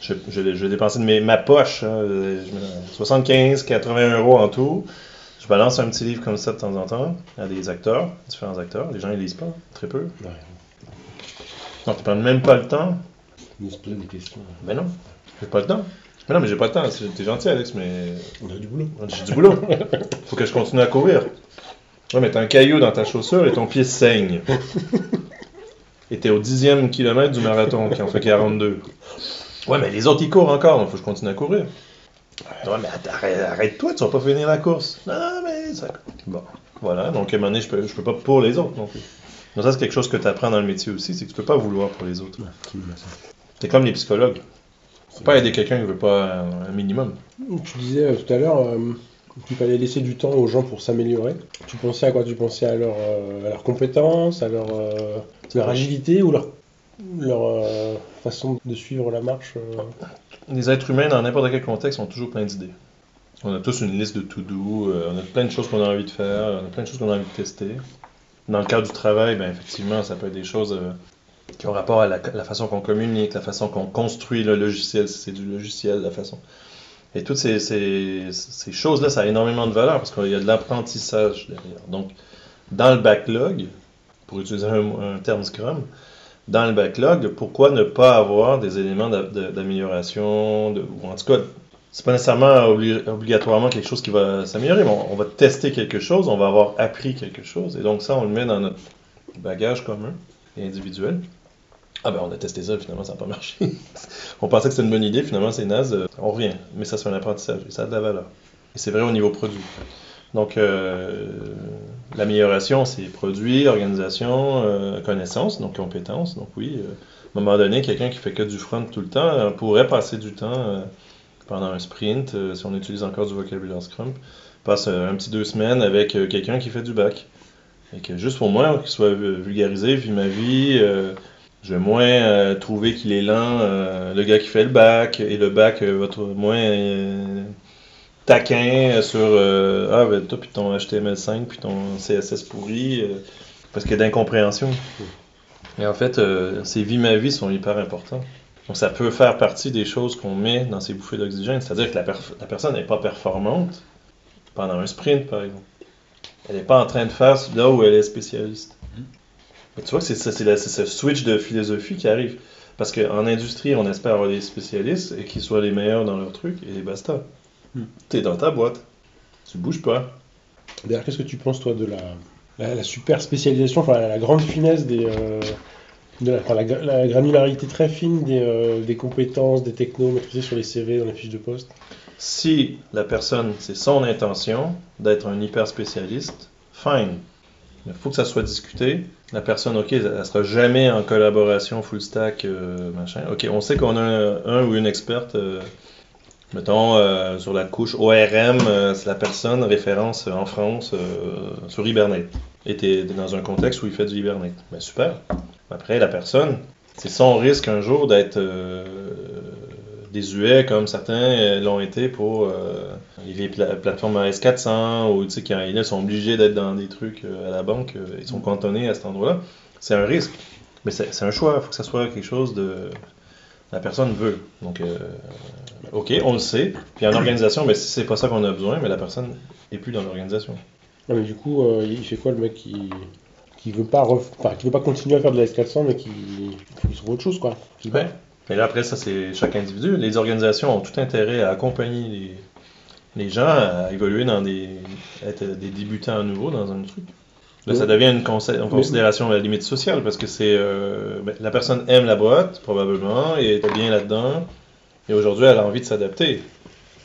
je, je, je vais dépenser de mes- ma poche. hein, euh, je mets 75, 80 euros en tout. Je balance un petit livre comme ça de temps en temps à des acteurs, différents acteurs. Les gens, ils lisent pas, très peu. Ouais. Donc, tu prends même pas le temps. Il nous se pose des questions. Ben non, j'ai pas le temps. Mais non, mais j'ai pas le temps. T'es gentil, Alex, mais On a du boulot. j'ai du boulot. Faut que je continue à courir. Ouais, mais t'as un caillou dans ta chaussure et ton pied saigne. Et t'es au dixième kilomètre du marathon qui en fait 42. Ouais, mais les autres, ils courent encore, donc faut que je continue à courir. Ouais, mais arrête- arrête-toi, tu vas pas finir la course. Non, non, mais ça... Bon, voilà. Donc, à un moment donné, je peux, je peux pas pour les autres non plus. Donc ça, c'est quelque chose que tu apprends dans le métier aussi, c'est que tu peux pas vouloir pour les autres. C'est comme les psychologues. Faut pas aider quelqu'un qui veut pas un, un minimum. Tu disais euh, tout à l'heure euh, qu'il fallait laisser du temps aux gens pour s'améliorer. Tu pensais à quoi? Tu pensais à leur, euh, à leurs compétences, à leur, euh, leur agilité ou leur, leur euh, façon de suivre la marche Les êtres humains, dans n'importe quel contexte, ont toujours plein d'idées. On a tous une liste de to-do, on a plein de choses qu'on a envie de faire, on a plein de choses qu'on a envie de tester. Dans le cadre du travail, ben, effectivement, ça peut être des choses qui ont rapport à la, la façon qu'on communique, la façon qu'on construit le logiciel, si c'est du logiciel, la façon. Et toutes ces, ces- choses-là, ça a énormément de valeur parce qu'il y a de l'apprentissage derrière. Donc, dans le backlog, pour utiliser un, terme Scrum, dans le backlog, pourquoi ne pas avoir des éléments d'amélioration, ou en tout cas, c'est pas nécessairement obli- obligatoirement quelque chose qui va s'améliorer, mais on va tester quelque chose, on va avoir appris quelque chose, et donc ça, on le met dans notre bagage commun et individuel. Ah ben on a testé ça, finalement ça n'a pas marché. on pensait que c'était une bonne idée, finalement c'est naze, euh, on revient. Mais ça c'est un apprentissage et ça a de la valeur. Et c'est vrai au niveau produit. Donc euh, l'amélioration c'est produit, organisation, euh, connaissance, donc compétences. Donc oui, à un moment donné, quelqu'un qui fait que du front tout le temps pourrait passer du temps pendant un sprint, si on utilise encore du vocabulaire Scrum, passe un petit deux semaines avec quelqu'un qui fait du bac. Et que juste pour moi, qu'il soit vulgarisé, vu ma vie, je vais moins euh, trouver qu'il est lent, euh, le gars qui fait le bac, et le bac euh, va être moins taquin sur Ah, ben toi, puis ton HTML5, puis ton CSS pourri, parce qu'il y a d'incompréhension. Et en fait, ces vies ma vie sont hyper importants. Donc ça peut faire partie des choses qu'on met dans ces bouffées d'oxygène, c'est-à-dire que la, la personne n'est pas performante pendant un sprint, par exemple. Elle n'est pas en train de faire là où elle est spécialiste. Tu vois que c'est ce switch de philosophie qui arrive. Parce qu'en industrie, on espère avoir des spécialistes et qu'ils soient les meilleurs dans leur truc, et basta. Hmm. T'es dans ta boîte. Tu bouges pas. D'ailleurs, qu'est-ce que tu penses, toi, de la, la, la super spécialisation, enfin, la, la grande finesse des. euh, de la, enfin, la granularité très fine des, euh, des compétences, des technos maîtrisés sur les CV, dans les fiches de poste? Si la personne, c'est son intention d'être un hyper spécialiste, fine. Il faut que ça soit discuté. La personne, ok, elle sera jamais en collaboration full stack, euh, machin. Ok, on sait qu'on a un, ou une experte, euh, mettons, euh, sur la couche ORM, c'est la personne référence en France sur Hibernate. Et t'es dans un contexte où il fait du Hibernate. Ben super. Après, la personne, c'est son risque un jour d'être désuet comme certains l'ont été pour les pla- plateformes AS400 ou tu sais, quand ils sont obligés d'être dans des trucs euh, à la banque, euh, ils sont cantonnés à cet endroit-là. C'est un risque. Mais c'est un choix. Il faut que ça soit quelque chose de. La personne veut. Donc, euh, ok, on le sait. Puis en organisation, mais si c'est pas ça qu'on a besoin, mais la personne est plus dans l'organisation. Non, mais du coup, euh, il fait quoi le mec qui qui veut pas ref- enfin, qui veut pas continuer à faire de la S400 mais qui qu'il trouve autre chose quoi. Ouais. Mais là, après, ça, c'est chaque individu. Les organisations ont tout intérêt à accompagner les, les gens à évoluer dans des. être des débutants à nouveau dans un truc. Là, ça devient une considération à la limite sociale parce que c'est. euh, ben, la personne aime la boîte, probablement, et est bien là-dedans. Et aujourd'hui, elle a envie de s'adapter.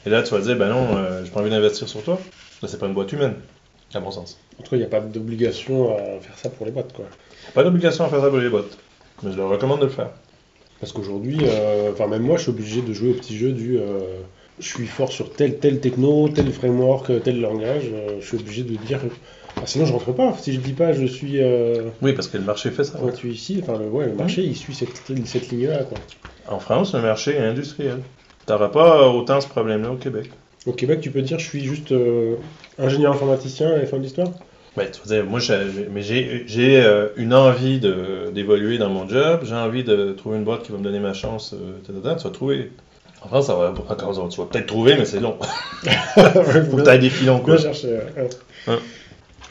Et là, tu vas dire, ben non, euh, j'ai pas envie d'investir sur toi. Là, c'est pas une boîte humaine, à mon sens. En tout cas, il n'y a pas d'obligation à faire ça pour les boîtes quoi. Pas d'obligation à faire ça pour les boîtes. Mais je leur recommande de le faire. Parce qu'aujourd'hui, euh, enfin même moi, je suis obligé de jouer au petit jeu du. Je suis fort sur tel tel techno, tel framework, tel langage. euh, je suis obligé de dire. ah, sinon, je rentre pas. Si je dis pas, je suis euh, Oui, parce que le marché fait ça. pointu ici. Enfin, le, ouais, le marché, il suit cette, cette ligne-là quoi. En France, le marché est industriel. T'auras pas autant ce problème-là au Québec. Au Québec, tu peux dire, je suis juste euh, ingénieur informaticien et fin de l'histoire. Ben, tu vas dire, moi, j'ai, mais j'ai, j'ai euh, une envie de, d'évoluer dans mon job, j'ai envie de trouver une boîte qui va me donner ma chance, euh, tu vas trouver. En France, ça va, tu vas peut-être trouver, mais c'est long. Faut que tu des filons, quoi. Chercher.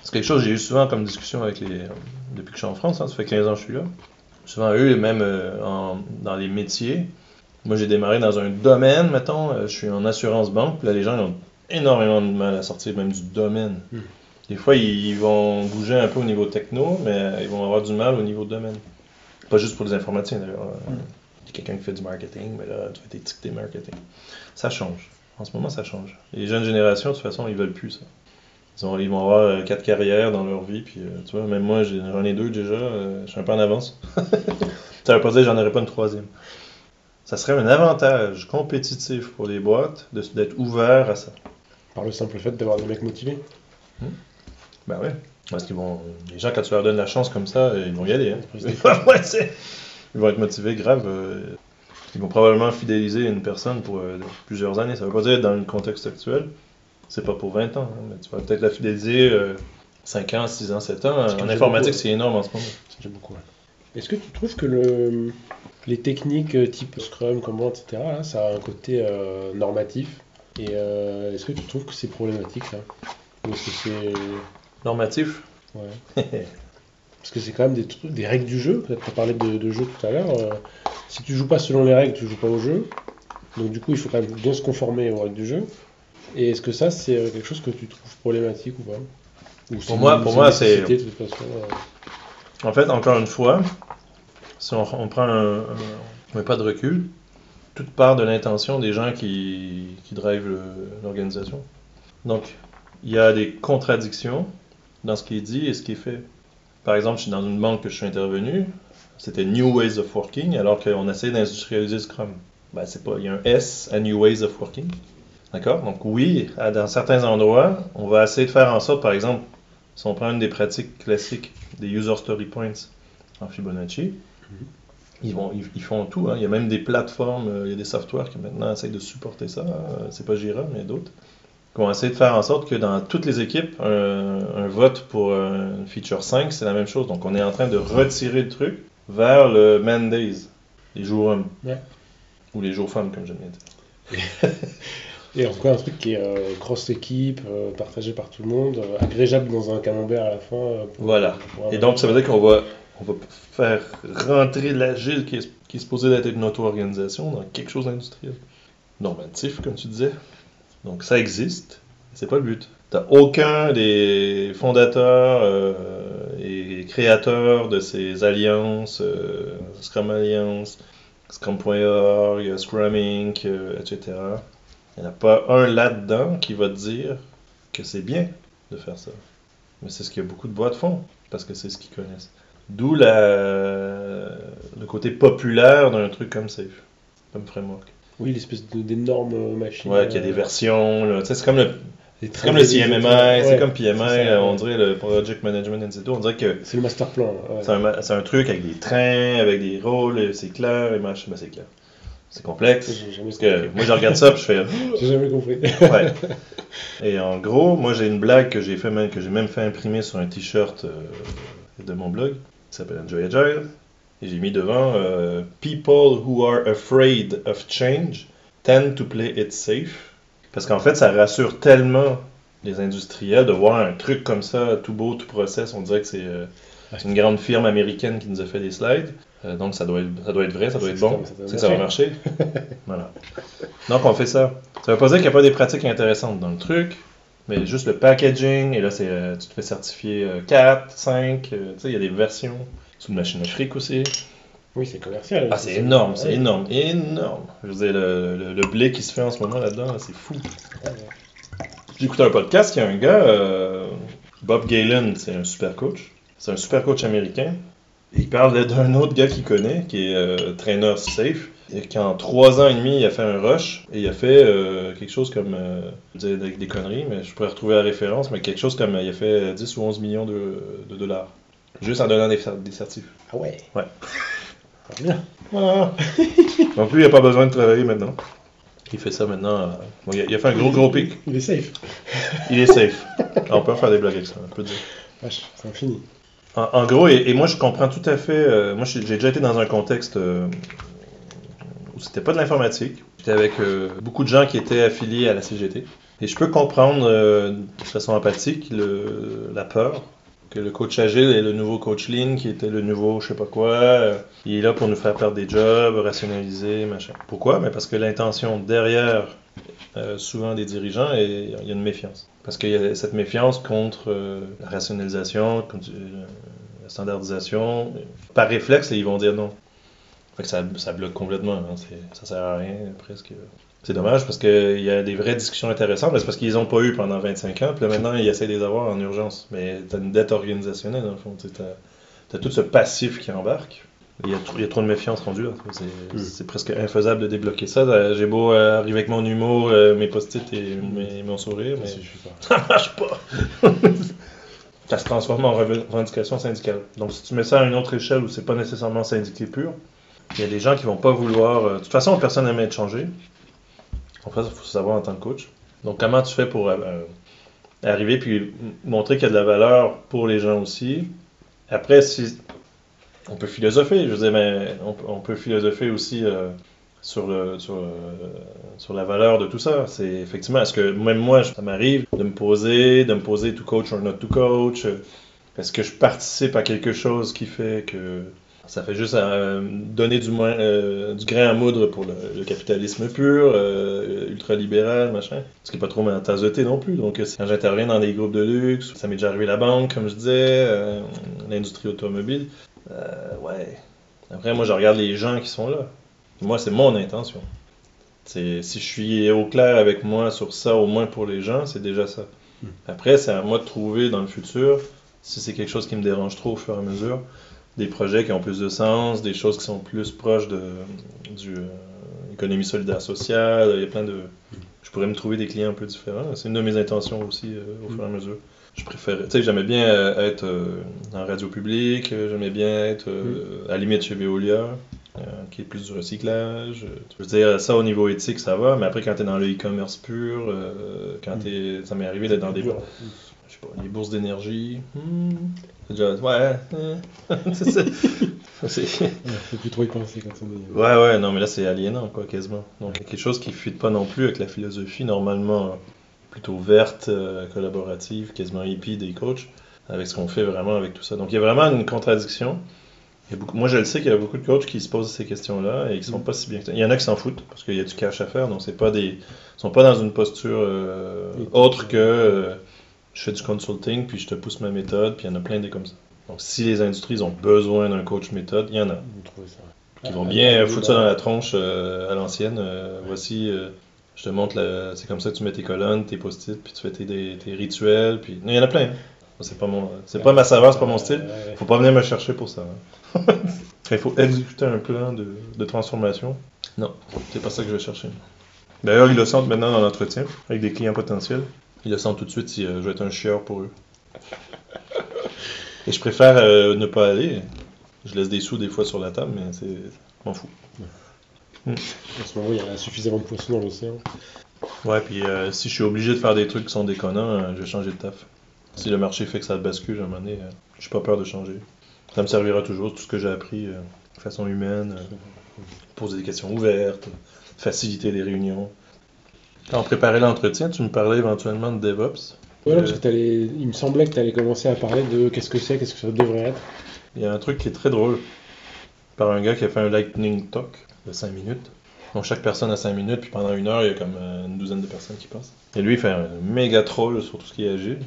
C'est quelque chose que j'ai eu souvent comme discussion avec les. Depuis que je suis en France, hein, ça fait 15 ans que je suis là. souvent eux, même euh, en- dans les métiers. Moi, j'ai démarré dans un domaine, mettons, euh, je suis en assurance banque, puis là, les gens ils ont énormément de mal à sortir même du domaine. Hmm. Des fois, ils, ils vont bouger un peu au niveau techno, mais ils vont avoir du mal au niveau domaine. Pas juste pour les informaticiens, d'ailleurs. Euh, a quelqu'un qui fait du marketing, mais là, tu fais t'étiqueter marketing. Ça change. En ce moment, ça change. Les jeunes générations, de toute façon, ils veulent plus ça. Ils, ont- ils vont avoir euh, quatre carrières dans leur vie, puis euh, tu vois, même moi, j'ai- j'en ai deux déjà, euh, je suis un peu en avance. ça veut pas dire que j'en aurais pas une troisième. Ça serait un avantage compétitif pour les boîtes d'être ouvert à ça. Par le simple fait d'avoir des mecs motivés. Ben ouais. Parce qu'ils vont. Les gens, quand tu leur donnes la chance comme ça, ils vont y aller. Hein. Ouais, c'est- ils vont être motivés grave. euh, Ils vont probablement fidéliser une personne pour euh, plusieurs années. Ça veut pas dire dans le contexte actuel. C'est pas pour 20 ans. hein, mais tu vas peut-être la fidéliser euh, 5 ans, 6 ans, 7 ans. En informatique, c'est énorme en ce moment. J'aime beaucoup. Est-ce que tu trouves que le, les techniques euh, type Scrum, Kanban, etc., là, ça a un côté euh, normatif? Et euh, est-ce que tu trouves que c'est problématique ça? Ou est-ce que c'est. Normatif? Ouais. Parce que c'est quand même des, trucs, des règles du jeu. Peut-être as parlé de, de jeu tout à l'heure. euh, si tu joues pas selon les règles, tu joues pas au jeu. Donc du coup, il faut quand même bien se conformer aux règles du jeu. Et est-ce que ça, c'est euh, quelque chose que tu trouves problématique ou pas? Ou c'est moi- pour moi, c'est- euh, En fait, encore une fois, si on, on prend un, un- on met pas de recul, toute part de l'intention des gens qui, qui drivent l'organisation. Donc, il y a des contradictions dans ce qui est dit et ce qui est fait. Par exemple, je suis dans une banque que je suis intervenu, c'était New Ways of Working, alors qu'on essaie d'industrialiser Scrum. Ben, c'est pas, il y a un S à New Ways of Working. D'accord? Donc, oui, à- dans certains endroits, on va essayer de faire en sorte, par exemple, si on prend une des pratiques classiques des user story points en Fibonacci, ils, vont, ils, ils font tout. hein. Il y a même des plateformes, euh, il y a des softwares qui maintenant essayent de supporter ça. Euh, C'est pas Jira, mais d'autres. Qui vont essayer de faire en sorte que dans toutes les équipes, un, un vote pour euh, une feature 5, c'est la même chose. Donc on est en train de retirer le truc vers le man days, les jours hommes. Ouais. Ou les jours femmes, comme j'aime bien dire. Et en tout cas, un truc qui est euh, grosse équipe, euh, partagé par tout le monde, euh, agrégeable dans un camembert à la fin. euh, pour- Voilà. pour Et donc, ça veut dire qu'on va, on va faire rentrer l'agile qui est, qui est supposé d'être une auto-organisation dans quelque chose d'industriel. Normatif, comme tu disais. Donc, ça existe. C'est pas le but. T'as aucun des fondateurs euh, et créateurs de ces alliances, euh, Scrum Alliance, Scrum.org, Scrum Inc., euh, etc. Il n'y en a pas un là-dedans qui va te dire que c'est bien de faire ça. Mais c'est ce que beaucoup de boîtes font, parce que c'est ce qu'ils connaissent. D'où la... le côté populaire d'un truc comme Safe, comme framework. Oui, l'espèce d'énorme euh, machine. Ouais, qu'il y a des versions, là. C'est comme le, C'est c'est comme le CMMI, c'est comme PMI, ça, on dirait le Project Management Institute, on dirait que C'est le master plan. ouais. c'est un, ma- c'est un truc avec des trains, avec des rôles, c'est clair, et machin, ben c'est clair. C'est complexe. J'ai Parce que moi, je regarde ça, puis je fais... J'ai jamais compris. Ouais. Et en gros, moi j'ai une blague que j'ai fait même que j'ai même fait imprimer sur un t-shirt euh, de mon blog qui s'appelle Enjoy Agile. Et j'ai mis devant euh, People who are afraid of change tend to play it safe. Parce qu'en fait, ça rassure tellement les industriels de voir un truc comme ça, tout beau, tout process. On dirait que c'est euh, une grande firme américaine qui nous a fait des slides. Euh, donc ça doit, être, ça doit être vrai, ça doit être bon. C'est que ça va marcher. voilà. Donc on fait ça. Ça veut pas dire qu'il n'y a pas des pratiques intéressantes dans le truc, mais juste le packaging, et là c'est tu te fais certifier euh, 4, 5, euh, tu sais, il y a des versions. Sous une machine à fric aussi. Oui, c'est commercial. Ah, c'est énorme, c'est énorme, énorme. Je veux dire, le, le- le blé qui se fait en ce moment là-dedans, là, c'est fou. Écouté un podcast, il y a un gars, euh, Bob Galen, c'est un super coach. C'est un super coach américain. Il parle d'un autre gars qu'il connaît, qui est euh, trainer safe, et qui en trois ans et demi, il a fait un rush, et il a fait euh, quelque chose comme, euh, des, des conneries, mais je pourrais retrouver la référence, mais quelque chose comme, il a fait 10 ou 11 millions de, de dollars. Juste en donnant des, des certifs. Ah ouais? Ouais. Bien. Voilà. Donc lui, il n'a pas besoin de travailler maintenant. Il fait ça maintenant. euh, bon, il, a, il a fait un gros gros pic. Il est safe. Il est safe. On peut faire des blagues avec ça, on peut dire. Vache, c'est infini. En, en gros, et, et moi je comprends tout à fait. euh, moi j'ai j'ai déjà été dans un contexte euh, où c'était pas de l'informatique. J'étais avec euh, beaucoup de gens qui étaient affiliés à la CGT. Et je peux comprendre euh, de façon empathique le- la peur que le coach agile est le nouveau coach lean, qui était le nouveau je sais pas quoi. euh, il est là pour nous faire perdre des jobs, rationaliser, machin. Pourquoi? Mais parce que l'intention derrière euh, souvent des dirigeants, et il y a une méfiance. Parce qu'il y a cette méfiance contre euh, la rationalisation, contre la standardisation. Par réflexe, ils vont dire non. Fait que ça, ça bloque complètement. hein. Ça sert à rien, presque. C'est dommage parce qu'il y a des vraies discussions intéressantes, mais c'est parce qu'ils n'ont pas eu pendant 25 ans, puis là maintenant ils essaient de les avoir en urgence. Mais t'as une dette organisationnelle, dans le fond. T'as as tout ce passif qui embarque. Il y, a il y a trop de méfiance rendue là. C'est Mm. presque infaisable de débloquer ça. J'ai beau euh, arriver avec mon humour, euh, mes post-it et mes- mon sourire, mais Ça marche pas. ça se transforme en rev- revendication syndicale. Donc si tu mets ça à une autre échelle où c'est pas nécessairement syndiqué pur, il y a des gens qui vont pas vouloir. euh, De toute façon, personne n'aime être changé. En fait, il faut savoir en tant que coach. Donc comment tu fais pour euh, euh, arriver puis montrer qu'il y a de la valeur pour les gens aussi? Après, si on peut philosopher, je veux dire, mais on, peut- philosopher aussi sur, sur, la valeur de tout ça. C'est effectivement, est-ce que même moi, ça m'arrive de me poser, de me poser to coach or not to coach? Est-ce que je participe à quelque chose qui fait que ça fait juste euh, donner du, moins, euh, du grain à moudre pour le, le capitalisme pur, euh, ultralibéral, machin. Ce qui n'est pas trop ma tasse de thé non plus. Donc, quand j'interviens dans des groupes de luxe, ça m'est déjà arrivé la banque, comme je disais, l'industrie automobile. Ouais. Après, moi, je regarde les gens qui sont là. Moi, c'est mon intention. C'est, si je suis au clair avec moi sur ça, au moins pour les gens, c'est déjà ça. Mm. Après, c'est à moi de trouver dans le futur, si c'est quelque chose qui me dérange trop au fur et à mesure, des projets qui ont plus de sens, des choses qui sont plus proches de du euh, économie solidaire sociale. Il y a plein de. Je pourrais me trouver des clients un peu différents. C'est une de mes intentions aussi euh, au fur et à mesure. Je préfère. Tu sais, j'aimais bien euh, être en radio publique, j'aimais bien être euh, à la limite chez Veolia, qui est plus du recyclage. Je veux dire, ça au niveau éthique, ça va, mais après, quand tu es dans le e-commerce pur, quand t'es. Ça m'est arrivé d'être dans des. Je sais pas, les bourses d'énergie. hmm, déjà, ouais, hein. c'est faut plus trop y penser quand on est. ouais, ouais, non, mais là c'est aliénant, quoi, quasiment. Donc, quelque chose qui ne fuite pas non plus avec la philosophie normalement euh, plutôt verte, euh, collaborative, quasiment hippie des coachs, avec ce qu'on fait vraiment avec tout ça. Donc, il y a vraiment une contradiction. Il y a beaucoup- moi, je le sais qu'il y a beaucoup de coachs qui se posent ces questions-là et qui sont Mm. pas si bien. que ça. Il y en a qui s'en foutent parce qu'il y a du cash à faire, donc c'est pas des, ils sont pas dans une posture euh, autre que euh, je fais du consulting puis je te pousse ma méthode, puis il y en a plein des comme ça. Donc, si les industries ont besoin d'un coach méthode, il y en a Vous trouvez ça. qui Ah, vont ah, bien ah, foutre ça dans la tronche euh, à l'ancienne. euh, voici, euh, je te montre, la- c'est comme ça que tu mets tes colonnes, tes post-it, puis tu fais tes, rituels. Puis... Non, il y en a plein. hein. C'est pas mon, c'est pas ma saveur, c'est pas mon style. Faut pas venir me chercher pour ça. hein. il faut exécuter un plan de, de transformation. Non, c'est pas ça que je vais chercher. D'ailleurs, ils le sentent maintenant dans l'entretien avec des clients potentiels. Ils le sentent tout de suite si euh, je vais être un chieur pour eux. Et je préfère euh, ne pas aller. Je laisse des sous des fois sur la table, mais c'est. m'en fous. En ce moment, il y a suffisamment de poissons dans l'océan. Ouais, puis euh, si je suis obligé de faire des trucs qui sont déconnants, euh, je vais changer de taf. Si le marché fait que ça bascule à un moment donné, j'ai pas peur de changer. Ça me servira toujours, tout ce que j'ai appris de façon humaine, poser des questions ouvertes, faciliter les réunions. Quand on préparait l'entretien, tu me parlais éventuellement de DevOps. Voilà, Euh, parce que t'allais- il me semblait que tu allais commencer à parler de qu'est-ce que c'est, qu'est-ce que ça devrait être. Il y a un truc qui est très drôle par un gars qui a fait un lightning talk de 5 minutes. Donc chaque personne a 5 minutes, puis pendant une heure, il y a comme euh, une douzaine de personnes qui passent. Et lui, il fait un méga troll sur tout ce qui est agile.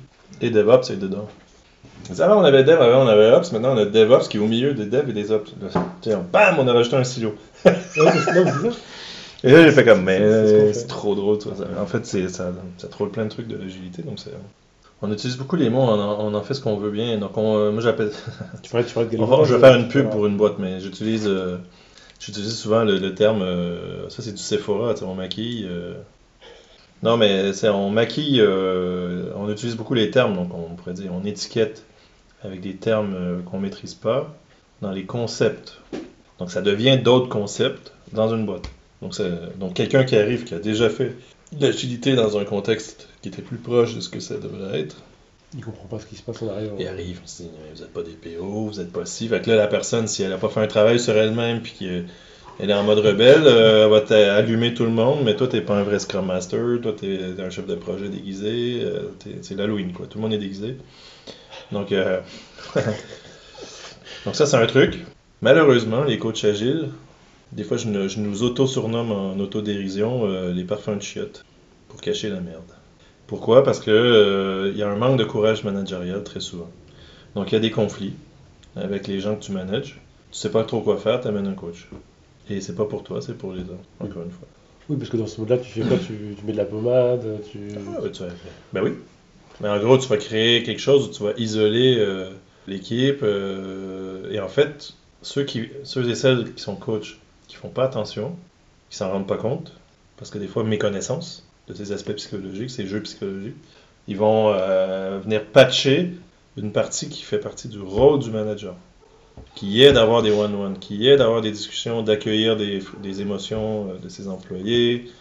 Et DevOps est dedans. Avant, on avait Dev, avant, on avait Ops, maintenant, on a DevOps qui est au milieu des Dev et des Ops. Tiens, bam, on a rajouté un silo. Ouais, c'est- non, c'est ça. Et là, j'ai fait comme, mais C'est- ce euh, trop drôle. toi. Ça- En fait, c'est, ça, ça troll plein de trucs de l'agilité. Donc c'est- on utilise beaucoup les mots, on en, on en fait ce qu'on veut bien. Donc on, euh, moi, j'appelle, Tu ferais, tu On va- je vais faire une pub pour une boîte, mais j'utilise euh, j'utilise souvent le, le terme. euh, ça, c'est du Sephora, tu sais, on maquille. euh. Non, mais c'est on maquille. euh, on utilise beaucoup les termes, donc on pourrait dire on étiquette avec des termes euh, qu'on maîtrise pas dans les concepts. Donc ça devient d'autres concepts dans une boîte. Donc, quelqu'un qui arrive, qui a déjà fait de l'agilité dans un contexte qui était plus proche de ce que ça devrait être, Il comprend pas ce qui se passe en arrière. il arrive, il se dit, vous n'êtes pas des PO, vous n'êtes pas si. Fait que là, la personne, si elle n'a pas fait un travail sur elle-même, puis qu'elle est en mode rebelle, euh, elle va t'allumer tout le monde, mais toi, t'es pas un vrai Scrum Master, toi, t'es es un chef de projet déguisé, euh, c'est l'Halloween, quoi. Tout le monde est déguisé. Donc, euh, Donc ça, c'est un truc. Malheureusement, les coachs agiles, des fois, je, ne- je nous auto-surnomme en autodérision euh, les parfums de chiottes pour cacher la merde. Pourquoi? Parce que euh, il y a un manque de courage managérial très souvent. Donc, il y a des conflits avec les gens que tu manages. Tu sais pas trop quoi faire, tu amènes un coach. Et c'est pas pour toi, c'est pour les autres, encore une fois. Oui, parce que dans ce mode-là, tu fais quoi? Tu, tu mets de la pommade, tu... Ah, tu vas- ben oui. Mais en gros, tu vas créer quelque chose où tu vas isoler euh, l'équipe. euh, et en fait, ceux, qui, ceux et celles qui sont coachs, qui font pas attention, qui s'en rendent pas compte, parce que des fois, méconnaissance de ces aspects psychologiques, ces jeux psychologiques, ils vont euh, venir patcher une partie qui fait partie du rôle du manager. Qui est d'avoir des one-one, qui est d'avoir des discussions, d'accueillir des, des émotions euh, de ses employés,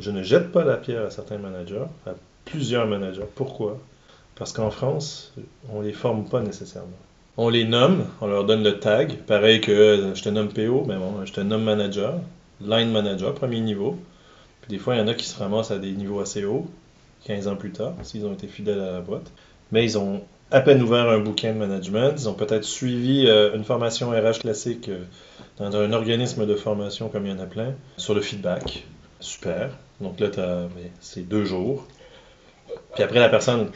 je ne jette pas la pierre à certains managers, à plusieurs managers. Pourquoi? Parce qu'en France, on les forme pas nécessairement. On les nomme, on leur donne le tag, pareil que je te nomme PO, mais bon, je te nomme manager, line manager, premier niveau. Puis des fois, il y en a qui se ramassent à des niveaux assez hauts, 15 ans plus tard, s'ils ont été fidèles à la boîte. Mais ils ont à peine ouvert un bouquin de management, ils ont peut-être suivi euh, une formation RH classique euh, dans un organisme de formation comme il y en a plein, sur le feedback. Super. Donc là, c'est deux jours. Puis après, la personne,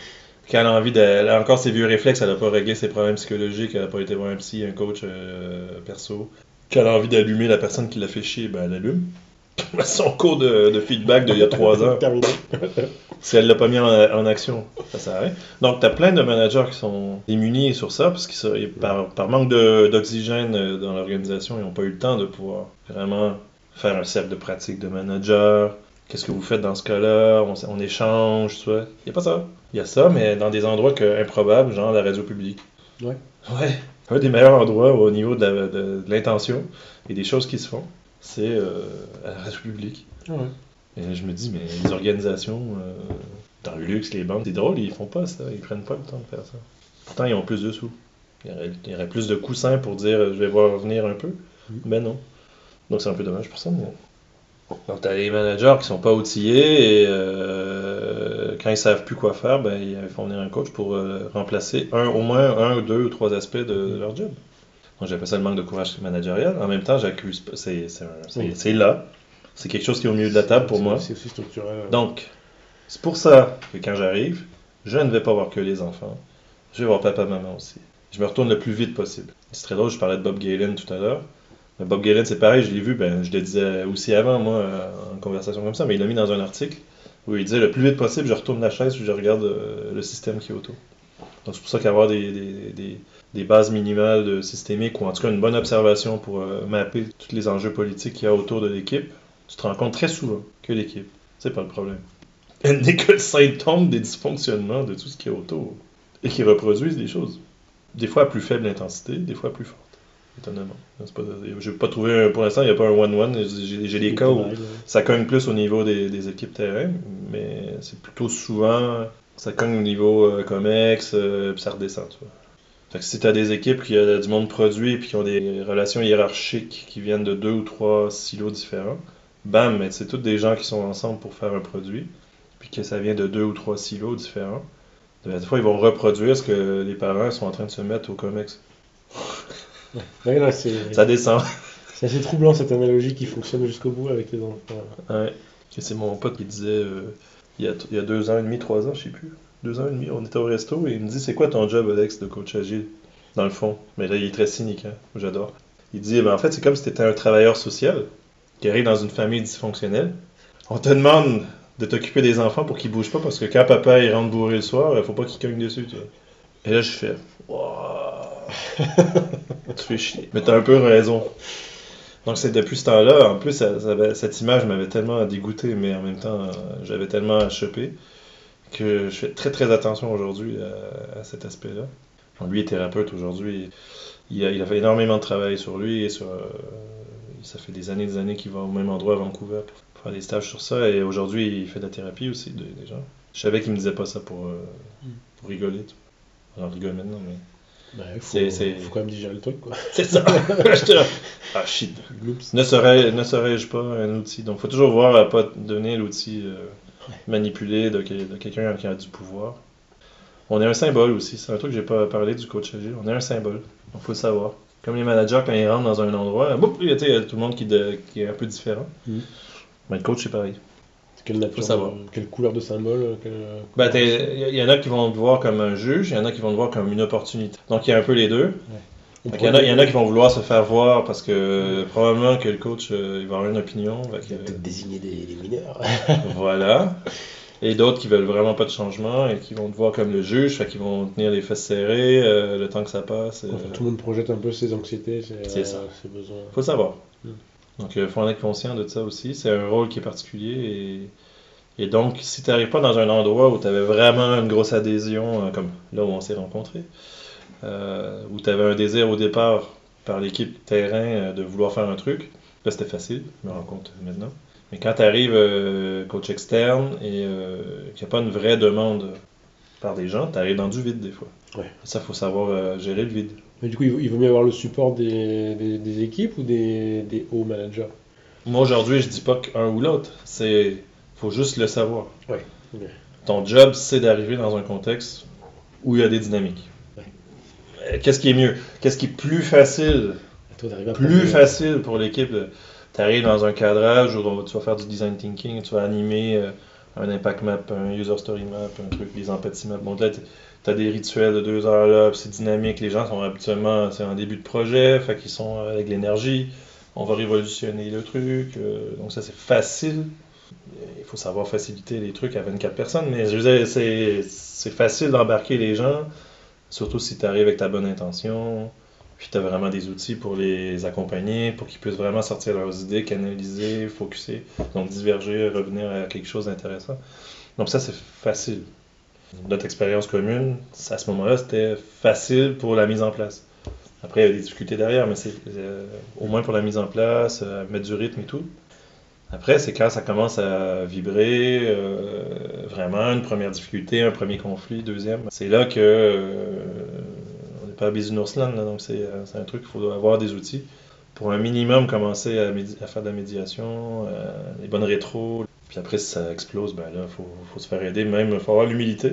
quand elle a envie de. Elle a encore ses vieux réflexes, elle n'a pas réglé ses problèmes psychologiques, elle n'a pas été voir un psy, un coach euh, perso. Quand elle a envie d'allumer la personne qui l'a fait chier, ben elle allume. Son cours de, de feedback d'il y a trois ans, Terminé. si elle l'a pas mis en, en action, ça sert à rien. Donc, tu as plein de managers qui sont démunis sur ça, parce que ça- par, par manque d'oxygène euh, dans l'organisation, ils n'ont pas eu le temps de pouvoir vraiment faire un cercle de pratique de manager. Qu'est-ce que vous faites dans ce cas-là? On, échange, tu vois. Il n'y a pas ça. Il y a ça, mais dans des endroits que, improbables, genre la radio publique. Ouais. Ouais. Un des meilleurs endroits au niveau de la- de- de l'intention et des choses qui se font, c'est euh, à la radio publique. Ah ouais. Et je me dis, mais les organisations, euh, dans le luxe, les banques, c'est drôle, ils font pas ça, ils prennent pas le temps de faire ça. Pourtant, ils ont plus de sous. Il y aurait, il y aurait plus de coussins pour dire, euh, je vais voir venir un peu. Mais non. Donc c'est un peu dommage pour ça. Mais... Donc t'as les managers qui sont pas outillés et euh, quand ils savent plus quoi faire, ben, ils font venir un coach pour euh, remplacer un, au moins un ou deux ou trois aspects de, de leur job. Donc j'appelle ça le manque de courage managérial. En même temps, j'accuse pas. C'est Oui. là. C'est quelque chose qui est au milieu de la table pour moi. C'est aussi structurel. Donc, c'est pour ça que quand j'arrive, je ne vais pas voir que les enfants. Je vais voir papa, maman aussi. Je me retourne le plus vite possible. C'est très drôle, je parlais de Bob Galen tout à l'heure. Bob Galen, c'est pareil, je l'ai vu, ben, je le disais aussi avant, moi, euh, en conversation comme ça, mais il l'a mis dans un article où il disait le plus vite possible, je retourne la chaise puis je regarde euh, le système qui est autour. Donc, c'est pour ça qu'avoir des, des, des- bases minimales de systémique ou en tout cas une bonne observation pour euh, mapper tous les enjeux politiques qu'il y a autour de l'équipe, tu te rends compte très souvent que l'équipe, c'est pas le problème. Elle n'est que le symptôme des dysfonctionnements de tout ce qui est autour et qui reproduisent des choses. Des fois à plus faible intensité, des fois plus forte. Étonnamment. C'est pas- J'ai pas trouvé, un- pour l'instant, il n'y a pas un one-one. J'ai j'ai des cas où ça cogne plus au niveau des, des équipes terrain, mais c'est plutôt souvent ça cogne au niveau euh, COMEX, euh, puis ça redescend. Tu vois. Fait que si tu as des équipes qui ont du monde produit puis qui ont des relations hiérarchiques qui viennent de deux ou trois silos différents, bam, mais c'est tous des gens qui sont ensemble pour faire un produit, puis que ça vient de deux ou trois silos différents. ben, Des fois, ils vont reproduire ce que les parents sont en train de se mettre au COMEX. Ouais, Ça descend. c'est assez troublant cette analogie qui fonctionne jusqu'au bout avec les enfants. Ouais. C'est mon pote qui disait, euh, il, y a, il y a deux ans et demi, trois ans, je sais plus. Deux ans et demi, on était au resto et il me dit C'est quoi ton job, Alex, de coach agile? Dans le fond. Mais là, il est très cynique, hein. J'adore. Il dit ben, En fait, c'est comme si tu étais un travailleur social qui arrive dans une famille dysfonctionnelle. On te demande de t'occuper des enfants pour qu'ils bougent pas parce que quand papa il rentre bourré le soir, il faut pas qu'il cogne dessus. Tu vois. Et là, je fais Wouah. Tu fais chier. Mais t'as un peu raison. Donc c'est depuis ce temps-là, en plus ça- ça avait- cette image m'avait tellement dégoûté, mais en même temps euh, j'avais tellement à choper que je fais très très attention aujourd'hui à, à cet aspect-là. Lui est thérapeute aujourd'hui, il a, il a fait énormément de travail sur lui et sur, euh, ça fait des années des années qu'il va au même endroit à Vancouver pour faire des stages sur ça et aujourd'hui il fait de la thérapie aussi de- des gens. Je savais qu'il me disait pas ça pour, euh, pour rigoler. Alors rigole maintenant, mais Il faut, C'est- c'est- faut quand même digérer le truc, quoi. c'est ça. Ah shit. Ne serais, ne serais-je pas un outil? Donc, faut toujours voir à pas devenir l'outil euh, manipulé de, de quelqu'un qui a du pouvoir. On est un symbole aussi. C'est un truc que j'ai pas parlé du coach agile. On est un symbole. Il faut le savoir. Comme les managers, quand ils rentrent dans un endroit, boum, il y a tout le monde qui, de- qui est un peu différent. Mhm. Mais le coach, c'est pareil. Quelle nature, savoir. quelle couleur de symbole quelle- t'es- il y en a qui vont te voir comme un juge, il y en a qui vont te voir comme une opportunité. Donc, il y a un peu les deux. Qu'il y, en a, il y en a qui vont vouloir se faire voir parce que probablement que le coach euh, il va avoir une opinion. Fait que, peut-être désigner des, des mineurs. voilà. Et d'autres qui veulent vraiment pas de changement et qui vont te voir comme le juge, fait qu'ils vont tenir les fesses serrées euh, le temps que ça passe. euh, Enfin, tout le monde projette un peu ses anxiétés, ses, ses besoins. faut savoir. Mm. Donc, il faut en être conscient de ça aussi. C'est un rôle qui est particulier. Et, et donc, si tu n'arrives pas dans un endroit où tu avais vraiment une grosse adhésion, euh, comme là où on s'est rencontrés, euh, où tu avais un désir au départ par l'équipe terrain euh, de vouloir faire un truc, là c'était facile, je me rends compte maintenant. Mais quand tu arrives coach externe et euh, qu'il n'y a pas une vraie demande par des gens, tu arrives dans du vide des fois. Ouais. Ça, il faut savoir euh, gérer le vide. Mais du coup, il vaut, mieux avoir le support des, des, des équipes ou des, des hauts managers? Moi aujourd'hui, je dis pas qu'un ou l'autre, c'est faut juste le savoir. Ouais. Ok. Ton job, c'est d'arriver dans un contexte où il y a des dynamiques. Ouais. Euh, Qu'est-ce qui est mieux? Qu'est-ce qui est plus facile? Toi Plus facile pour l'équipe. Tu arrives dans un cadrage où tu vas faire du design thinking, tu vas animer euh, un impact map, un user story map, un truc, des empathy maps. Bon, là, tu as des rituels de deux heures là, c'est dynamique. Les gens sont habituellement, c'est en début de projet, fait qu'ils sont avec l'énergie. On va révolutionner le truc. euh, donc, ça, c'est facile. Il faut savoir faciliter les trucs à 24 personnes, mais je veux dire, c'est facile d'embarquer les gens, surtout si tu arrives avec ta bonne intention, puis tu as vraiment des outils pour les accompagner, pour qu'ils puissent vraiment sortir leurs idées, canaliser, focuser, donc diverger, revenir à quelque chose d'intéressant. Donc ça, c'est facile. Notre expérience commune, à ce moment-là, c'était facile pour la mise en place. Après, il y a des difficultés derrière, mais c'est euh, au moins pour la mise en place, euh, mettre du rythme et tout. Après, c'est quand ça commence à vibrer, euh, vraiment, une première difficulté, un premier conflit, deuxième. C'est là que on n'est pas à Bisounours-Land, donc c'est un truc, il faut avoir des outils pour un minimum commencer à, à faire de la médiation, les bonnes rétros. Puis après, si ça explose, ben là, il faut, se faire aider. Même, il faut avoir l'humilité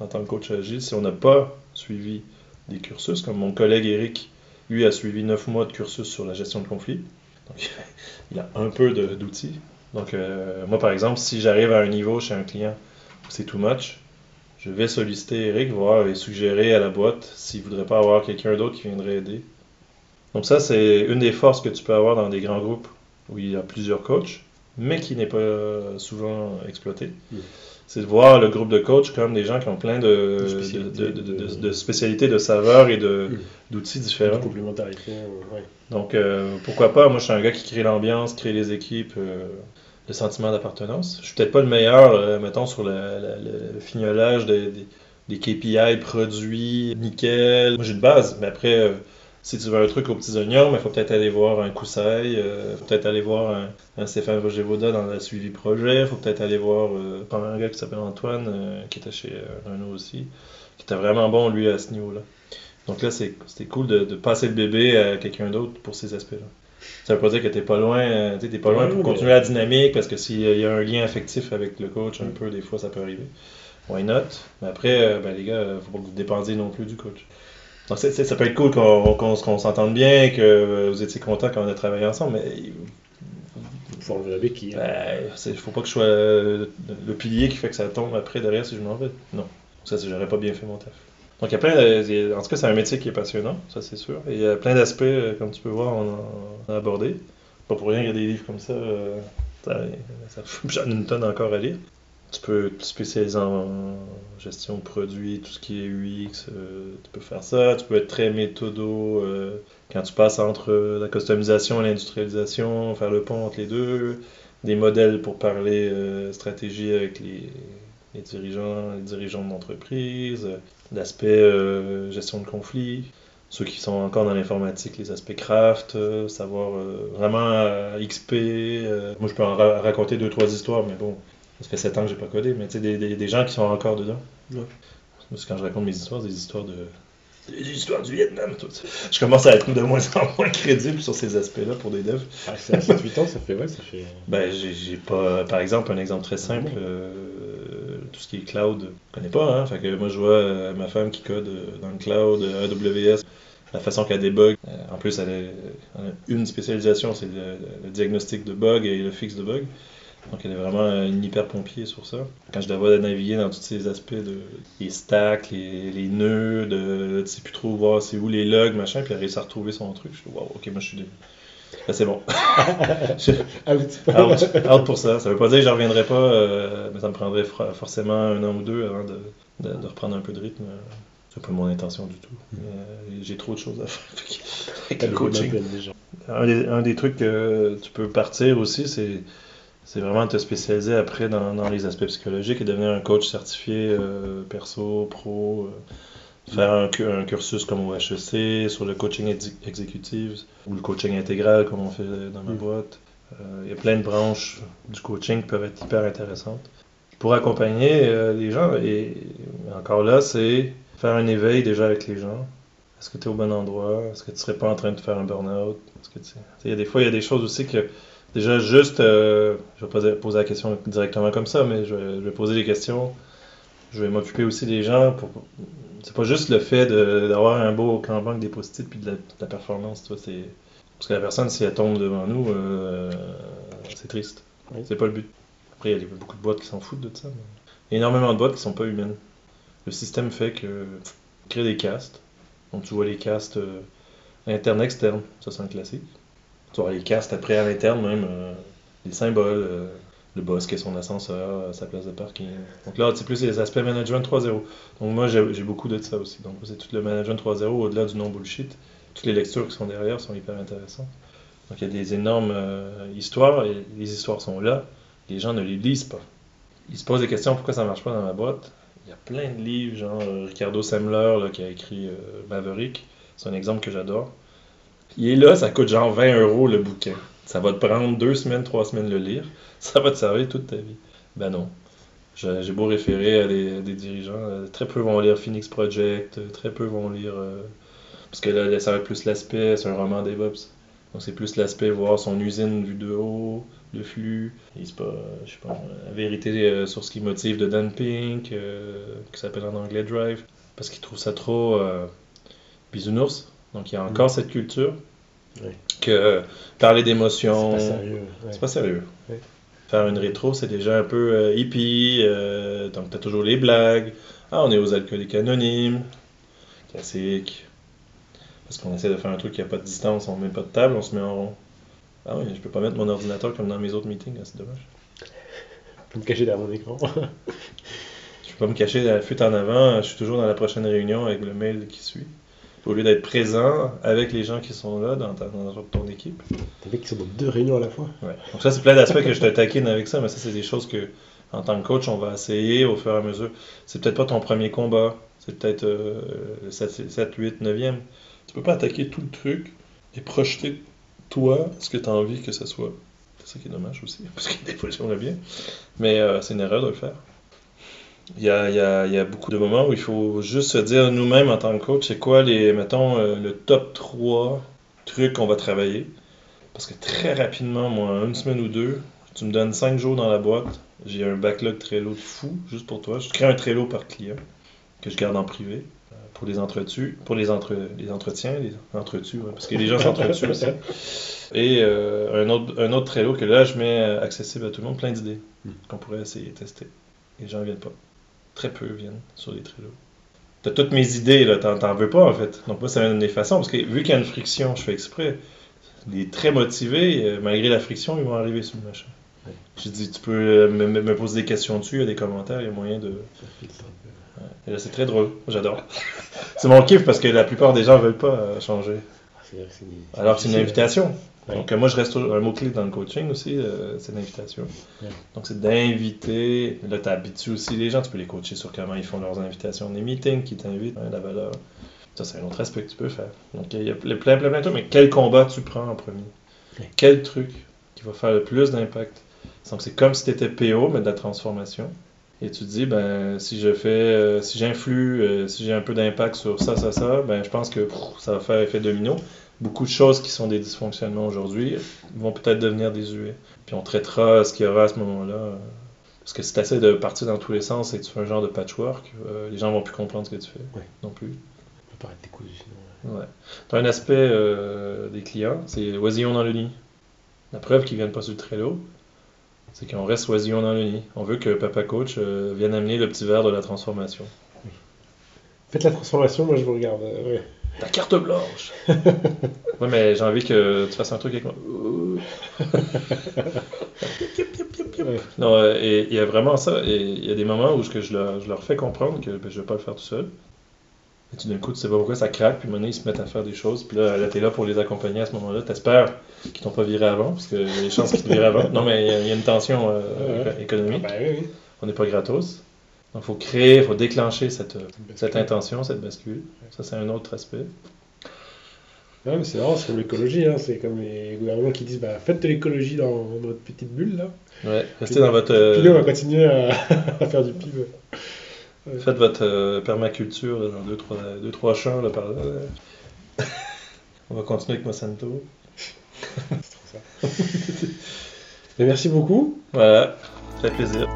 en tant que coach agile. Si on n'a pas suivi des cursus, comme mon collègue Eric, lui, a suivi 9 mois de cursus sur la gestion de conflits. Donc, il a un peu d'outils. Donc, euh, moi, par exemple, si j'arrive à un niveau chez un client où c'est too much, je vais solliciter Eric, voir et suggérer à la boîte s'il ne voudrait pas avoir quelqu'un d'autre qui viendrait aider. Donc ça, c'est une des forces que tu peux avoir dans des grands groupes où il y a plusieurs coachs, mais qui n'est pas souvent exploité. C'est de voir le groupe de coachs comme des gens qui ont plein de, De de, spécialités, de- spécialités, saveurs et d'outils de différents. complémentarité. euh, ouais. Donc, euh, pourquoi pas? Moi, je suis un gars qui crée l'ambiance, crée les équipes, euh, le sentiment d'appartenance. Je suis peut-être pas le meilleur, euh, mettons, sur le, le- fignolage des, des- des KPI produits, nickel. Moi, j'ai une base, mais après, si tu veux un truc aux petits oignons, il faut peut-être aller voir un Koussaï, il faut peut-être aller voir un, un Stéphane Roger-Vauda dans le suivi projet, il faut peut-être aller voir euh, un gars qui s'appelle Antoine, euh, qui était chez euh, Renault aussi, qui était vraiment bon, lui, à ce niveau-là. Donc là, c'était cool de, de passer le bébé à quelqu'un d'autre pour ces aspects-là. Ça veut pas dire que t'es pas loin, euh, t'es pas loin pour mais- continuer la dynamique, parce que s'il y a un lien affectif avec le coach, un peu, des fois, ça peut arriver. Why not? Mais après, euh, ben, les gars, euh, faut pas que vous dépendiez non plus du coach. Donc, c'est- c'est- ça peut être cool qu'on s'entende bien, que vous étiez content quand on a travaillé ensemble, mais faut enlever la béquille. hein. ben, faut pas que je sois le pilier qui fait que ça tombe après derrière si je m'en vais. Non. Ça, j'aurais pas bien fait mon taf. Donc, il y a plein de- il En tout cas, c'est un métier qui est passionnant, ça c'est sûr. Et il y a plein d'aspects, euh, comme tu peux voir, on a, on a abordé. Pas pour rien qu'il y a des livres comme ça. euh, ça, ça- J'en ai une tonne encore à lire. Tu peux te spécialiser en gestion de produits, tout ce qui est UX, euh, tu peux faire ça. Tu peux être très méthodo euh, quand tu passes entre la customisation et l'industrialisation, faire le pont entre les deux. Des modèles pour parler euh, stratégie avec les, les dirigeants, les dirigeants d'entreprise, l'aspect gestion de conflits. Ceux qui sont encore dans l'informatique, les aspects craft, savoir vraiment XP. moi, je peux en ra- raconter deux, trois histoires, mais bon, ça fait sept ans que j'ai pas codé, mais tu sais, des, des, des gens qui sont encore dedans. Ouais. Parce que quand je raconte mes histoires, des histoires de. Des histoires du Vietnam, tout ça. Je commence à être de moins en moins crédible sur ces aspects-là pour des devs. Ah, c'est à 7-8 ans, ça fait, ouais, ça fait. Ben, j'ai pas. Par exemple, un exemple très simple. euh, tout ce qui est cloud, je connais pas. Hein? Fait que moi, je vois euh, ma femme qui code euh, dans le cloud, AWS, la façon qu'elle débug. Euh, en plus, elle a, elle a une spécialisation, c'est le, le diagnostic de bug et le fixe de bug. Donc, elle est vraiment une hyper pompier sur ça. Quand je la vois naviguer dans tous ces aspects de les stacks, les, les nœuds, de tu sais plus trop voir c'est où les logs, machin, puis elle réussit à retrouver son truc. Je suis wow, ok, moi je suis des... Là, c'est bon. Je- Out. out, out pour ça. Ça veut pas dire que je reviendrai pas, euh, mais ça me prendrait forcément un an ou deux avant de, de- de reprendre un peu de rythme. C'est pas mon intention du tout. Mais, euh, J'ai trop de choses à faire. Avec le coaching. Un des, un des trucs que tu peux partir aussi, c'est c'est vraiment te spécialiser après dans, dans les aspects psychologiques et devenir un coach certifié euh, perso, pro, euh, faire un, un cursus comme au HEC sur le coaching ex- executive ou le coaching intégral comme on fait dans ma Mm. boîte. Euh, Il y a plein de branches du coaching qui peuvent être hyper intéressantes. Pour accompagner les gens, et encore là, c'est faire un éveil déjà avec les gens. Est-ce que tu es au bon endroit? Est-ce que tu serais pas en train de faire un burn-out? Il y a des fois, il y a des choses aussi que déjà juste, euh, je vais pas dire- poser la question directement comme ça, mais je vais, je vais poser des questions. Je vais m'occuper aussi des gens pour. C'est pas juste le fait de- d'avoir un beau Kanban avec des post-it puis de la, de la performance. Parce que la personne, si elle tombe devant nous, euh, c'est triste. Oui. C'est pas le but. Après, il y a beaucoup de boîtes qui s'en foutent de ça. mais Il y a énormément de boîtes qui sont pas humaines. Le système fait que créer des castes. Donc tu vois les castes euh, internes, externes, ça c'est un classique. Tu vois les castes après à l'interne même, euh, les symboles, euh, le boss qui a son ascenseur, sa place de parking. Donc là, c'est plus les aspects management 3.0. Donc moi j'ai beaucoup de ça aussi. Donc c'est tout le management 3.0 au-delà du non-bullshit. Toutes les lectures qui sont derrière sont hyper intéressantes. Donc il y a des énormes euh, histoires et les histoires sont là. Les gens ne les lisent pas. Ils se posent des questions pourquoi ça marche pas dans ma boîte? Il y a plein de livres, genre euh, Ricardo Semler là, qui a écrit euh, Maverick. C'est un exemple que j'adore. Il est là, ça coûte genre 20 euros le bouquin. Ça va te prendre deux semaines, trois semaines le lire. Ça va te servir toute ta vie. Ben non. J'ai beau référer à des, dirigeants, euh, très peu vont lire Phoenix Project, euh, très peu vont lire. euh, parce que là, ça va être plus l'aspect, c'est un roman DevOps. Donc c'est plus l'aspect voir son usine vue de haut, le flux. C'est pas, je sais pas, la vérité sur ce qui motive de Dan Pink, qui s'appelle en anglais Drive, parce qu'il trouve ça trop euh, bisounours. Donc il y a encore cette culture Oui. que euh, parler C'est d'émotions, pas sérieux. ouais. c'est pas sérieux. Ouais. Faire une rétro, c'est déjà un peu euh, hippie, euh, donc t'as toujours les blagues. Ah, on est aux alcooliques anonymes, classique. Parce qu'on essaie de faire un truc qui a pas de distance, on met pas de table, on se met en rond. Ah oui, je peux pas mettre mon ordinateur comme dans mes autres meetings, ah, c'est dommage. Je peux me cacher derrière mon écran. Je peux pas me cacher la fuite en avant, je suis toujours dans la prochaine réunion avec le mail qui suit. Au lieu d'être présent avec les gens qui sont là dans, ta- dans ton équipe. T'as vu qu'ils sont dans deux réunions à la fois. Ouais. Donc ça, c'est plein d'aspects que je te taquine avec ça, mais ça, c'est des choses que, en tant que coach, on va essayer au fur et à mesure. C'est peut-être pas ton premier combat, c'est peut-être euh, le 7, 7, 8, 9e. Tu peux pas attaquer tout le truc et projeter toi ce que tu as envie que ce soit. C'est ça qui est dommage aussi, parce que des fois, j'aimerais bien. Mais euh, c'est une erreur de le faire. Il y a, il y a- il y a beaucoup de moments où il faut juste se dire nous-mêmes en tant que coach, c'est quoi les, mettons, euh, le top 3 trucs qu'on va travailler? Parce que très rapidement, moi, une semaine ou deux, tu me donnes 5 jours dans la boîte, j'ai un backlog Trello de fou, juste pour toi. Je crée un Trello par client, que je garde en privé, euh, pour les entretues, pour les, entre, les entretiens, les entretues, ouais, parce que les gens s'entretuent aussi. Et euh, un, autre, un autre Trello que là, je mets accessible à tout le monde, plein d'idées Mm. qu'on pourrait essayer de tester. Les gens viennent pas. Très peu viennent sur les Trello. T'as toutes mes idées, là, t'en, veux pas en fait. Donc moi, c'est une des façons, parce que vu qu'il y a une friction, je fais exprès. Les très motivés, euh, malgré la friction, ils vont arriver sur le machin. Ouais. J'ai dit, tu peux euh, me, poser des questions dessus, il y a des commentaires, il y a moyen de... Et là, c'est très drôle, j'adore. c'est mon kiff parce que la plupart des gens veulent pas euh, changer. Ah, Alors que c'est une invitation. Donc euh, moi je reste un mot-clé dans le coaching aussi, euh, c'est l'invitation. Donc c'est d'inviter. Là tu habitues aussi les gens, tu peux les coacher sur comment ils font leurs invitations, des meetings qui t'invitent, hein, la valeur. Ça c'est un autre aspect que tu peux faire. Donc il y a plein plein plein, de trucs, mais quel combat tu prends en premier? Quel truc qui va faire le plus d'impact? Donc c'est comme si tu étais PO mais de la transformation. Et tu te dis, ben, si je fais, euh, si j'influe, euh, si j'ai un peu d'impact sur ça, ça, ça, ben, je pense que pff, ça va faire effet domino beaucoup de choses qui sont des dysfonctionnements aujourd'hui vont peut-être devenir désuets. Puis on traitera ce qu'il y aura à ce moment-là Parce que si tu essaies de partir dans tous les sens et que tu fais un genre de patchwork, euh, les gens vont plus comprendre ce que tu fais Ouais. non plus. Ça peut paraître décousu sinon. Ouais. Tu as un aspect euh, des clients, c'est oisillon dans le nid. La preuve qu'ils viennent pas sur le Trello, c'est qu'on reste oisillon dans le nid. On veut que Papa Coach euh, vienne amener le petit verre de la transformation. Faites la transformation, moi je vous regarde. ouais. Ta carte blanche Ouais, mais j'ai envie que tu fasses un truc avec moi. Ouais. Non, euh, et il y a vraiment ça. Et il y a des moments où je, que je, leur, je leur fais comprendre que ben, je vais pas le faire tout seul. Et tout d'un coup, tu sais pas pourquoi ça craque, puis maintenant ils se mettent à faire des choses. Puis là, là t'es là pour les accompagner à ce moment-là. T'espères qu'ils t'ont pas viré avant, parce qu'il y a des chances qu'ils te virent avant. Non, mais il y a- il y, a une tension euh, Ouais. économique. Ah oui, oui. On n'est pas gratos. Donc, il faut créer, il faut déclencher cette, euh, cette intention, cette bascule. Ça, c'est un autre aspect. Mais c'est c'est comme l'écologie, hein. c'est comme les gouvernements qui disent bah, faites de l'écologie dans votre petite bulle là. Ouais, restez dans votre. Puis nous on euh, va continuer à, à faire du pib. Faites votre euh, permaculture dans deux trois, deux, trois champs là, par là. là. On va continuer avec Monsanto. Mais merci beaucoup. Voilà, ça fait plaisir.